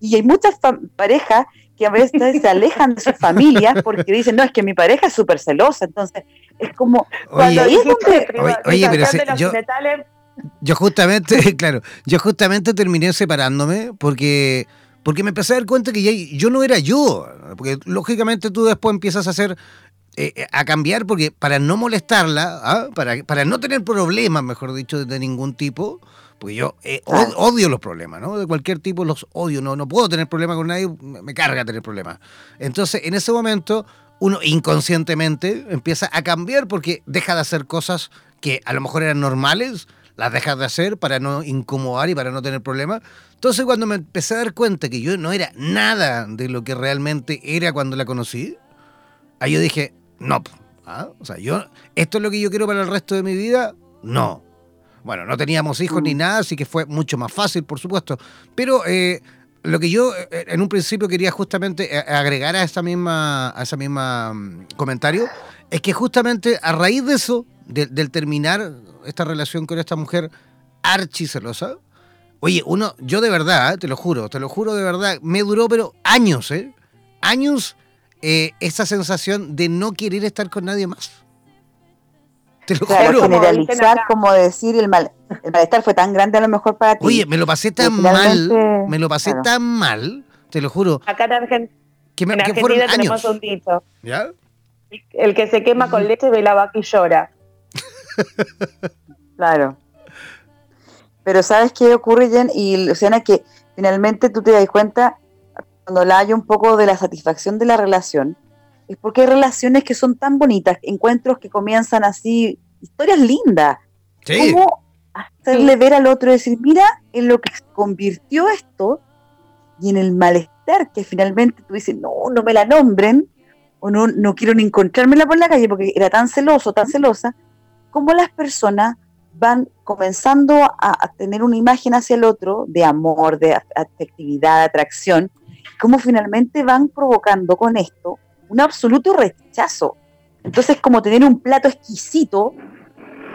Y hay muchas parejas que a veces se alejan de sus familias porque dicen, no, es que mi pareja es súper celosa. Entonces, es como... Cuando oye, oye, pero yo, yo justamente, claro, yo justamente terminé separándome porque porque me empecé a dar cuenta que ya, yo no era yo, porque lógicamente tú después empiezas a hacer eh, eh, a cambiar porque para no molestarla, ¿ah? para, para no tener problemas, mejor dicho, de ningún tipo, porque yo eh, odio los problemas, ¿no? De cualquier tipo los odio, no, no puedo tener problemas con nadie, me carga tener problemas. Entonces, en ese momento, uno inconscientemente empieza a cambiar porque deja de hacer cosas que a lo mejor eran normales, las dejas de hacer para no incomodar y para no tener problemas. Entonces, cuando me empecé a dar cuenta que yo no era nada de lo que realmente era cuando la conocí, ahí yo dije, no. ¿ah? O sea, yo, ¿esto es lo que yo quiero para el resto de mi vida? No. Bueno, no teníamos hijos ni mm. nada, así que fue mucho más fácil, por supuesto. Pero eh, lo que yo eh, en un principio quería justamente eh, agregar a esa misma, a esa misma mm, comentario, es que justamente a raíz de eso, del terminar esta relación con esta mujer archicelosa, oye, uno, yo de verdad, te lo juro, te lo juro de verdad, me duró pero años, ¿eh? Años eh, esa sensación de no querer estar con nadie más. Te lo juro. generalizar, como decir, el, mal, el malestar fue tan grande a lo mejor para ti. Oye, me lo pasé tan mal, me lo pasé tan mal, te lo juro. Acá en, Argentina, que me, tenemos un dicho. ¿Ya? El que se quema con leche ve la vaca y llora. claro. Pero ¿sabes qué ocurre, Jen? Y Luciana, que finalmente tú te das cuenta cuando la hay un poco de la satisfacción de la relación, es porque hay relaciones que son tan bonitas, encuentros que comienzan así, historias lindas. Sí. Como hacerle ver al otro y decir, mira, en lo que convirtió esto y en el malestar que finalmente tú dices, no, no me la nombren, o no, no quiero ni encontrármela por la calle porque era tan celoso, tan celosa, como las personas van comenzando a, tener una imagen hacia el otro de amor, de afectividad, de atracción, cómo finalmente van provocando con esto un absoluto rechazo. Entonces, es como tener un plato exquisito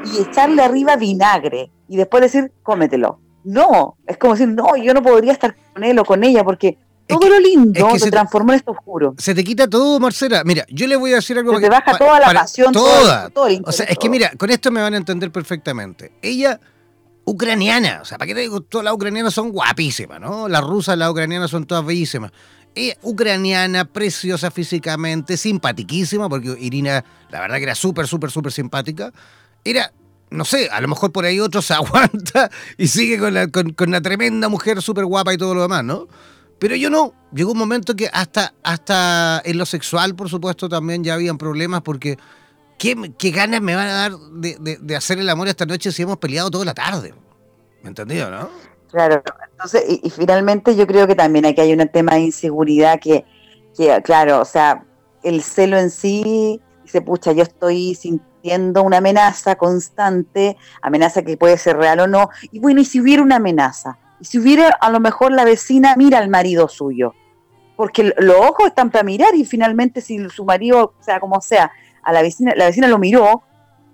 y echarle arriba vinagre y después decir, cómetelo. No, es como decir, no, yo no podría estar con él o con ella porque todo lo lindo se, transformó en esto oscuro. Se te quita todo, Marcela. Mira, yo le voy a decir algo. Se te baja toda la pasión, toda. Todo, o sea, es que mira, con esto me van a entender perfectamente. Ella ucraniana. O sea, ¿para qué te digo? Todas las ucranianas son guapísimas, ¿no? Las rusas, las ucranianas son todas bellísimas. Ella, ucraniana, preciosa físicamente, simpaticísima, porque Irina, la verdad que era súper, súper, súper simpática. Era, no sé, a lo mejor por ahí otro se aguanta y sigue con, la, con, una tremenda mujer súper guapa y todo lo demás, ¿no? Pero yo no. Llegó un momento que hasta, hasta en lo sexual, por supuesto, también ya habían problemas porque ¿qué, ganas me van a dar de, hacer el amor esta noche si hemos peleado toda la tarde? ¿Me entendido, no? Claro, entonces, y, finalmente yo creo que también aquí hay un tema de inseguridad que, que, claro, o sea, el celo en sí, dice, pucha, yo estoy sintiendo una amenaza constante, amenaza que puede ser real o no, y bueno, y si hubiera una amenaza, y si hubiera a lo mejor la vecina mira al marido suyo, porque los ojos están para mirar y finalmente si su marido, o sea, como sea, a la vecina, la vecina lo miró,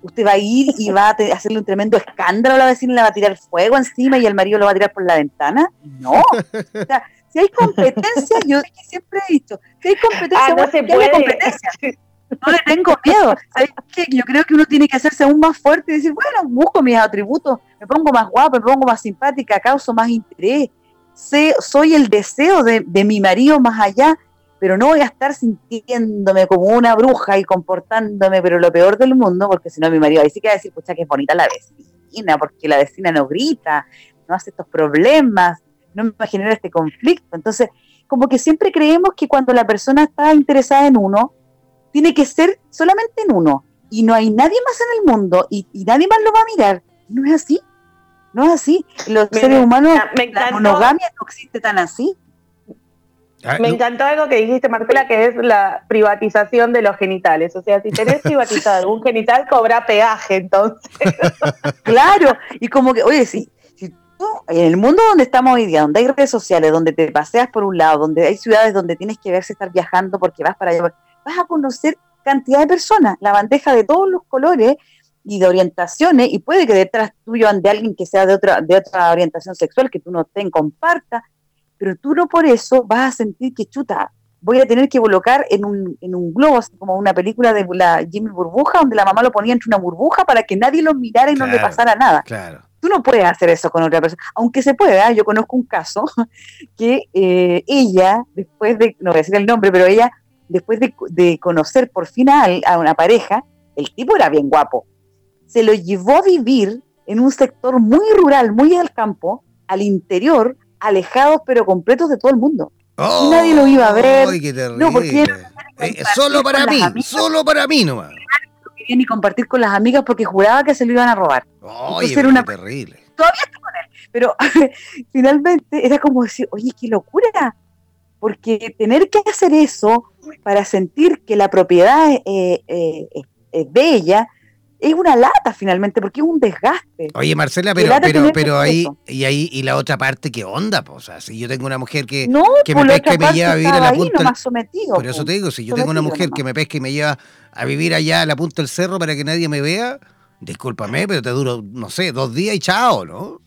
usted va a ir y va a hacerle un tremendo escándalo a la vecina, le va a tirar fuego encima y el marido lo va a tirar por la ventana. No. O sea, Si hay competencia, yo siempre he dicho, si hay competencia, ah, no se puede. competencia. No le tengo miedo. Yo creo que uno tiene que hacerse aún más fuerte y decir, bueno, busco mis atributos, me pongo más guapo, me pongo más simpática, causo más interés. Soy el deseo de, de mi marido más allá, pero no voy a estar sintiéndome como una bruja y comportándome, pero lo peor del mundo, porque si no mi marido ahí sí que va a decir, pucha, que es bonita la vecina, porque la vecina no grita, no hace estos problemas, no me genera este conflicto. Entonces, como que siempre creemos que cuando la persona está interesada en uno, tiene que ser solamente en uno. Y no hay nadie más en el mundo y, nadie más lo va a mirar. No es así. No es así. Los seres humanos, la monogamia no existe tan así. Ah, me encantó algo que dijiste, Marcela, que es la privatización de los genitales. O sea, si tenés privatizado algún genital, cobra peaje, entonces. claro, y como que, oye, sí, en el mundo donde estamos hoy día, donde hay redes sociales, donde te paseas por un lado, donde hay ciudades donde tienes que verse estar viajando porque vas para allá, vas a conocer cantidad de personas, la bandeja de todos los colores y de orientaciones, y puede que detrás tuyo ande alguien que sea de otra, de otra orientación sexual que tú no te compartas, pero tú no por eso vas a sentir que chuta, voy a tener que colocar en un, en un globo, así como una película de la Jimmy Burbuja, donde la mamá lo ponía entre una burbuja para que nadie lo mirara y no le pasara nada. Claro. Tú no puedes hacer eso con otra persona, aunque se pueda. Yo conozco un caso que eh, ella, después de, no voy a decir el nombre, pero ella, después de, conocer por fin a, a una pareja, el tipo era bien guapo, se lo llevó a vivir en un sector muy rural, muy al campo, al interior, alejados pero completos de todo el mundo. y nadie lo iba a ver. no, porque eh, solo para mí, solo para mí nomás ni compartir con las amigas porque juraba que se lo iban a robar. Oye, era una... terrible. Todavía está con él, pero finalmente era como decir, oye, qué locura, porque tener que hacer eso para sentir que la propiedad eh, eh, es bella, es una lata finalmente, porque es un desgaste. Oye, Marcela, pero, pero, pero ahí, y ahí, y la otra parte, ¿qué onda? O sea, si yo tengo una mujer que, que me pesca y me lleva a vivir a la punta. por eso te digo, si yo tengo una mujer que me pesca y me lleva a vivir allá a la punta del cerro para que nadie me vea, discúlpame, pero te duro, no sé, dos días y chao, ¿no?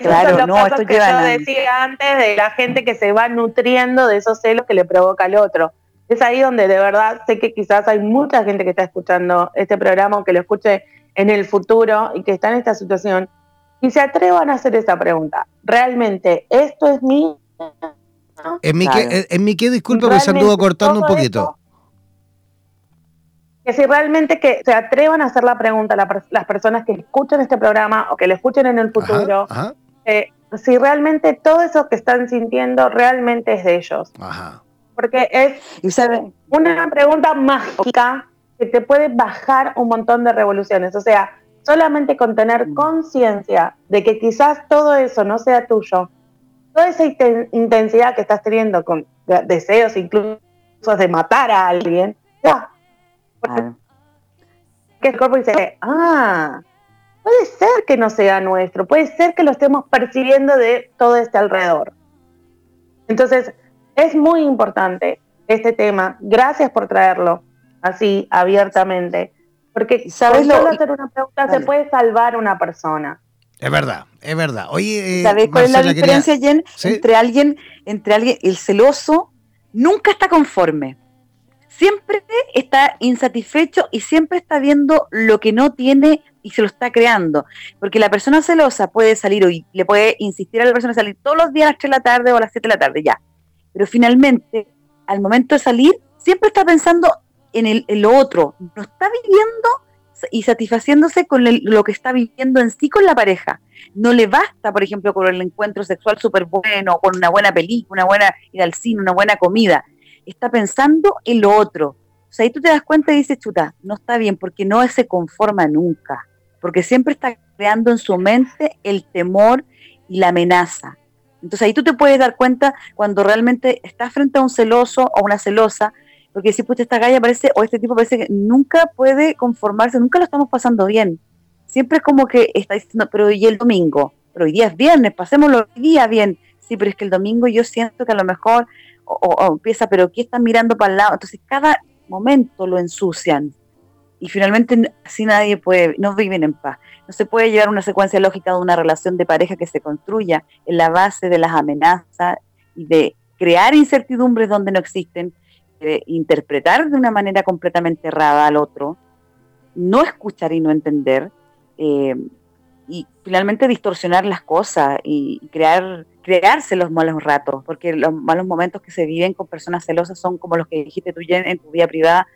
Claro, no, esto que yo decía antes de la gente que se va nutriendo de esos celos que le provoca al otro es ahí donde de verdad sé que quizás hay mucha gente que está escuchando este programa o que lo escuche en el futuro y que está en esta situación y se atrevan a hacer esa pregunta. ¿Realmente esto es mi... ¿En mi, qué, en mi qué? Disculpa que se anduvo cortando un poquito. Que si realmente que se atrevan a hacer la pregunta las personas que escuchen este programa o que lo escuchen en el futuro, eh, si realmente todo eso que están sintiendo realmente es de ellos. Ajá porque es una pregunta mágica que te puede bajar un montón de revoluciones. O sea, solamente con tener mm. conciencia de que quizás todo eso no sea tuyo, toda esa intensidad que estás teniendo con deseos incluso de matar a alguien, ya. Que el cuerpo dice, ah, puede ser que no sea nuestro, puede ser que lo estemos percibiendo de todo este alrededor. Entonces, es muy importante este tema. Gracias por traerlo así abiertamente. Porque ¿sabes solo hacer una pregunta se puede salvar una persona. Es verdad, es verdad. Oye, eh, ¿sabes cuál es la diferencia, Jen? Entre alguien, entre alguien, el celoso nunca está conforme. Siempre está insatisfecho y siempre está viendo lo que no tiene y se lo está creando. Porque la persona celosa puede salir hoy, le puede insistir a la persona a salir todos los días a las 3 de la tarde o a las 7 de la tarde, ya pero finalmente, al momento de salir, siempre está pensando en, el, lo otro, no está viviendo y satisfaciéndose con lo que está viviendo en sí con la pareja. No le basta, por ejemplo, con el encuentro sexual súper bueno, con una buena película, una buena ir al cine, una buena comida. Está pensando en lo otro. O sea, ahí tú te das cuenta y dices, chuta, no está bien, porque no se conforma nunca, porque siempre está creando en su mente el temor y la amenaza. Entonces ahí tú te puedes dar cuenta cuando realmente estás frente a un celoso o una celosa, porque si pues esta galla parece, o este tipo parece que nunca puede conformarse, nunca lo estamos pasando bien. Siempre es como que está diciendo, pero ¿y el domingo? Pero hoy día es viernes, pasémoslo hoy día bien. Sí, pero es que el domingo yo siento que a lo mejor, o, empieza, pero ¿qué están mirando para el lado? Entonces cada momento lo ensucian y finalmente así nadie puede, no viven en paz. No se puede llevar una secuencia lógica de una relación de pareja que se construya en la base de las amenazas y de crear incertidumbres donde no existen, de interpretar de una manera completamente errada al otro, no escuchar y no entender, eh, y finalmente distorsionar las cosas y, crear crearse los malos ratos, porque los malos momentos que se viven con personas celosas son como los que dijiste tú en tu vida privada,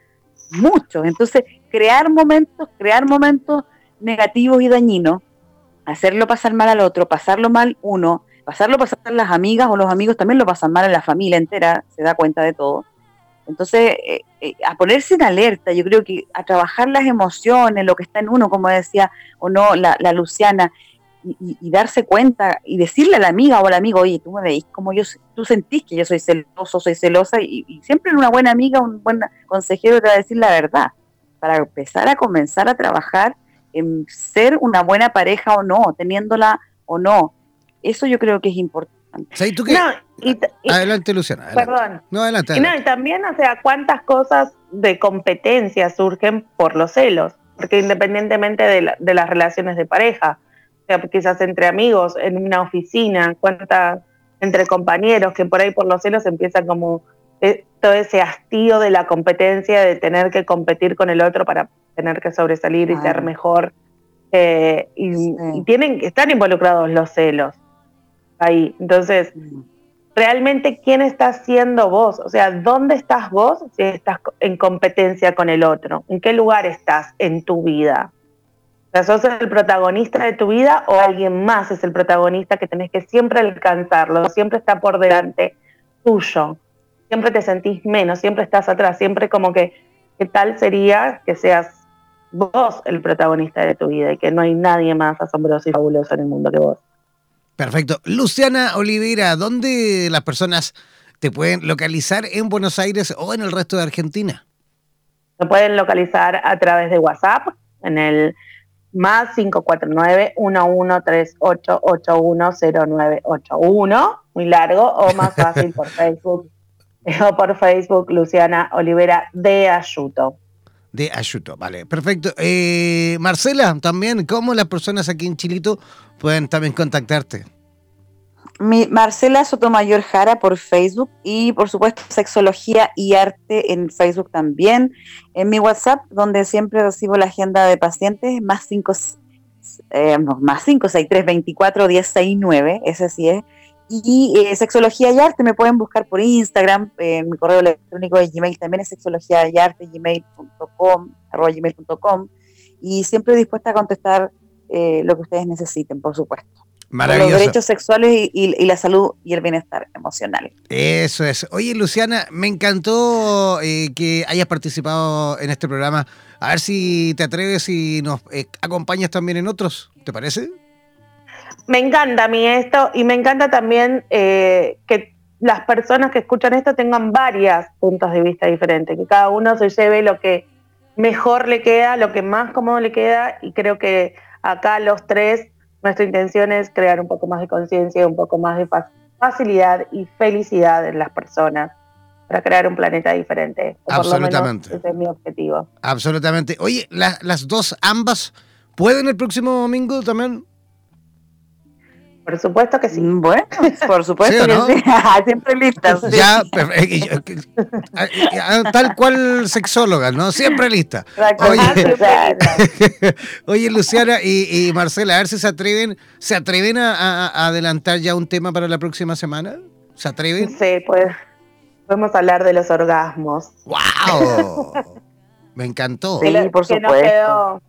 muchos. Entonces, crear momentos, crear momentos negativos y dañinos, hacerlo pasar mal al otro, pasarlo mal uno, pasarlo pasar las amigas o los amigos también lo pasan mal en la familia entera, se da cuenta de todo. Entonces, eh, eh, a ponerse en alerta, yo creo que a trabajar las emociones, lo que está en uno, como decía o no la, Luciana, y, darse cuenta y decirle a la amiga o al amigo, oye, tú me veis como yo, tú sentís que yo soy celoso, soy celosa, y, y siempre una buena amiga, un buen consejero te va a decir la verdad, para empezar a comenzar a trabajar en ser una buena pareja o no, teniéndola o no. Eso yo creo que es importante. adelante, Luciana. Perdón. No, adelante. Y, también, o sea, cuántas cosas de competencia surgen por los celos, porque independientemente de, de las relaciones de pareja, quizás entre amigos, en una oficina, cuántas entre compañeros, que por ahí por los celos empieza como eh, todo ese hastío de la competencia, de tener que competir con el otro para tener que sobresalir y ser mejor. Eh, y, y, tienen estar involucrados los celos ahí. Entonces, realmente, ¿quién está siendo vos? O sea, ¿dónde estás vos si estás en competencia con el otro? ¿En qué lugar estás en tu vida? O sea, ¿sos el protagonista de tu vida o alguien más es el protagonista que tenés que siempre alcanzarlo, siempre está por delante tuyo? Siempre te sentís menos, siempre estás atrás, siempre como que, ¿qué tal sería que seas vos el protagonista de tu vida y que no hay nadie más asombroso y fabuloso en el mundo que vos? Perfecto. Luciana Oliveira, ¿dónde las personas te pueden localizar en Buenos Aires o en el resto de Argentina? Me pueden localizar a través de WhatsApp en el más 549-1138-810981, muy largo, o más fácil por Facebook, o por Facebook Luciana Olivera de Ayuto. De Ayuto, vale, perfecto. Eh, Marcela, también, ¿cómo las personas aquí en Chilito pueden también contactarte? Mi, Marcela Sotomayor Jara por Facebook y por supuesto Sexología y Arte en Facebook también. En mi WhatsApp, donde siempre recibo la agenda de pacientes, más 5 eh, más 563 24 1069, ese sí es. Y eh, Sexología y Arte me pueden buscar por Instagram, en mi correo electrónico de Gmail también es sexología y arte, gmail.com, gmail.com. Y siempre dispuesta a contestar eh, lo que ustedes necesiten, por supuesto. Maravilloso. Los derechos sexuales y, la salud y el bienestar emocional. Eso es. Oye, Luciana, me encantó eh, que hayas participado en este programa. A ver si te atreves y nos eh, acompañas también en otros. ¿Te parece? Me encanta a mí esto y me encanta también eh, que las personas que escuchan esto tengan varios puntos de vista diferentes, que cada uno se lleve lo que mejor le queda, lo que más cómodo le queda y creo que acá los tres nuestra intención es crear un poco más de conciencia, un poco más de facilidad y felicidad en las personas para crear un planeta diferente. Absolutamente. ese es mi objetivo. Absolutamente. Oye, las dos, ambas, ¿pueden el próximo domingo también? Por supuesto que sí. Mm, bueno, por supuesto que sí. Siempre lista. Ya, eh, eh, tal cual sexóloga, ¿no? Siempre lista. Oye, oye Luciana y, Marcela, a ver si se atreven, ¿se atreven a, adelantar ya un tema para la próxima semana? ¿Se atreven? Sí, pues podemos hablar de los orgasmos. ¡Wow! Me encantó. Sí, por supuesto.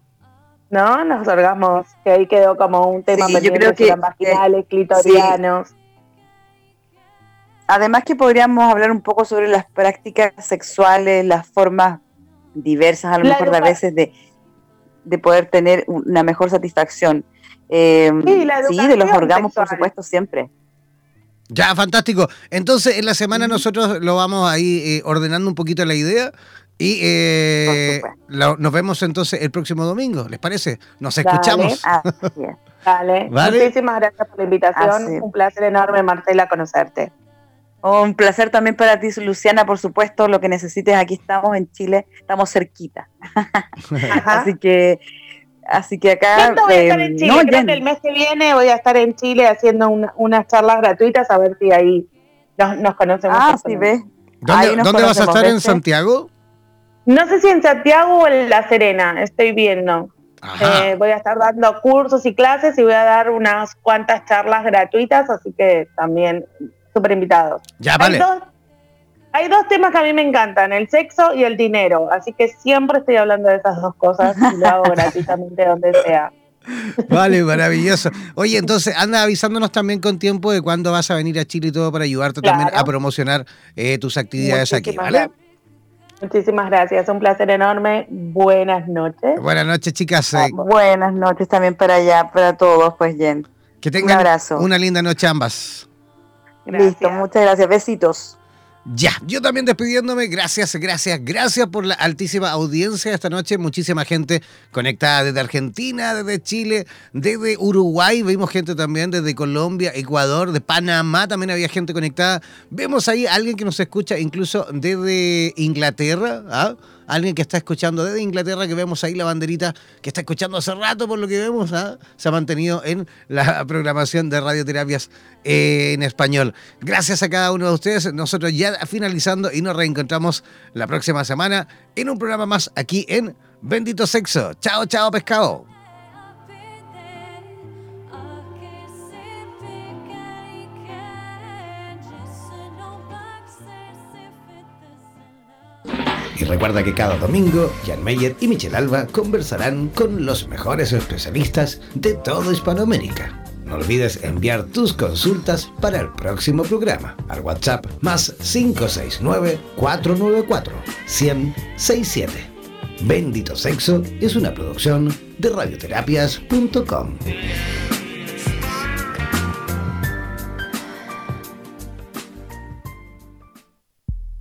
¿No? Los orgasmos, que ahí quedó como un tema sí, yo creo que, vaginales, clitorianos. Además que podríamos hablar un poco sobre las prácticas sexuales, las formas diversas a lo mejor de a veces de, de, poder tener una mejor satisfacción. Eh, sí, de los orgasmos, por supuesto, siempre. Ya, fantástico. Entonces, en la semana nosotros lo vamos ahí eh, ordenando un poquito la idea y eh, nos vemos entonces el próximo domingo, ¿les parece? Nos escuchamos. Dale, Muchísimas gracias por la invitación. Un placer enorme, Marcela, conocerte. Un placer también para ti, Luciana, por supuesto, lo que necesites, aquí estamos en Chile, estamos cerquita. así que así que acá voy a estar en em, Chile, el mes que viene voy a estar en Chile haciendo unas charlas gratuitas a ver si ahí nos, nos conocemos. Ah, sí, ve. ¿Dónde, ¿dónde vas a estar? ¿En Santiago? No sé si en Santiago o en La Serena, estoy viendo. Eh, voy a estar dando cursos y clases y voy a dar unas cuantas charlas gratuitas, así que también súper invitados. Ya, vale. Hay dos, temas que a mí me encantan, el sexo y el dinero, así que siempre estoy hablando de esas dos cosas y lo hago gratuitamente donde sea. Vale, maravilloso. Oye, entonces anda avisándonos también con tiempo de cuándo vas a venir a Chile y todo para ayudarte también a promocionar eh, tus actividades aquí, ¿vale? Muchísimas gracias, un placer enorme. Buenas noches. Buenas noches, chicas. Ah, buenas noches también para allá, para todos, pues, Jen. Que tengan un abrazo. una linda noche ambas. Listo, muchas gracias. Besitos. Ya, yo también despidiéndome, gracias, gracias, gracias por la altísima audiencia esta noche, muchísima gente conectada desde Argentina, desde Chile, desde Uruguay, vimos gente también desde Colombia, Ecuador, de Panamá. También había gente conectada, vemos ahí a alguien que nos escucha incluso desde Inglaterra, ¿ah? Alguien que está escuchando desde Inglaterra, que vemos ahí la banderita que está escuchando hace rato, por lo que vemos, ¿ah? se ha mantenido en la programación de radioterapias en español. Gracias a cada uno de ustedes. Nosotros ya finalizando y nos reencontramos la próxima semana en un programa más aquí en Bendito Sexo. Chao, chao, pescado. Y recuerda que cada domingo, Jan Meyer y Michelle Alba conversarán con los mejores especialistas de toda Hispanoamérica. No olvides enviar tus consultas para el próximo programa al WhatsApp más 569-494-1067. Bendito Sexo es una producción de radioterapias.com.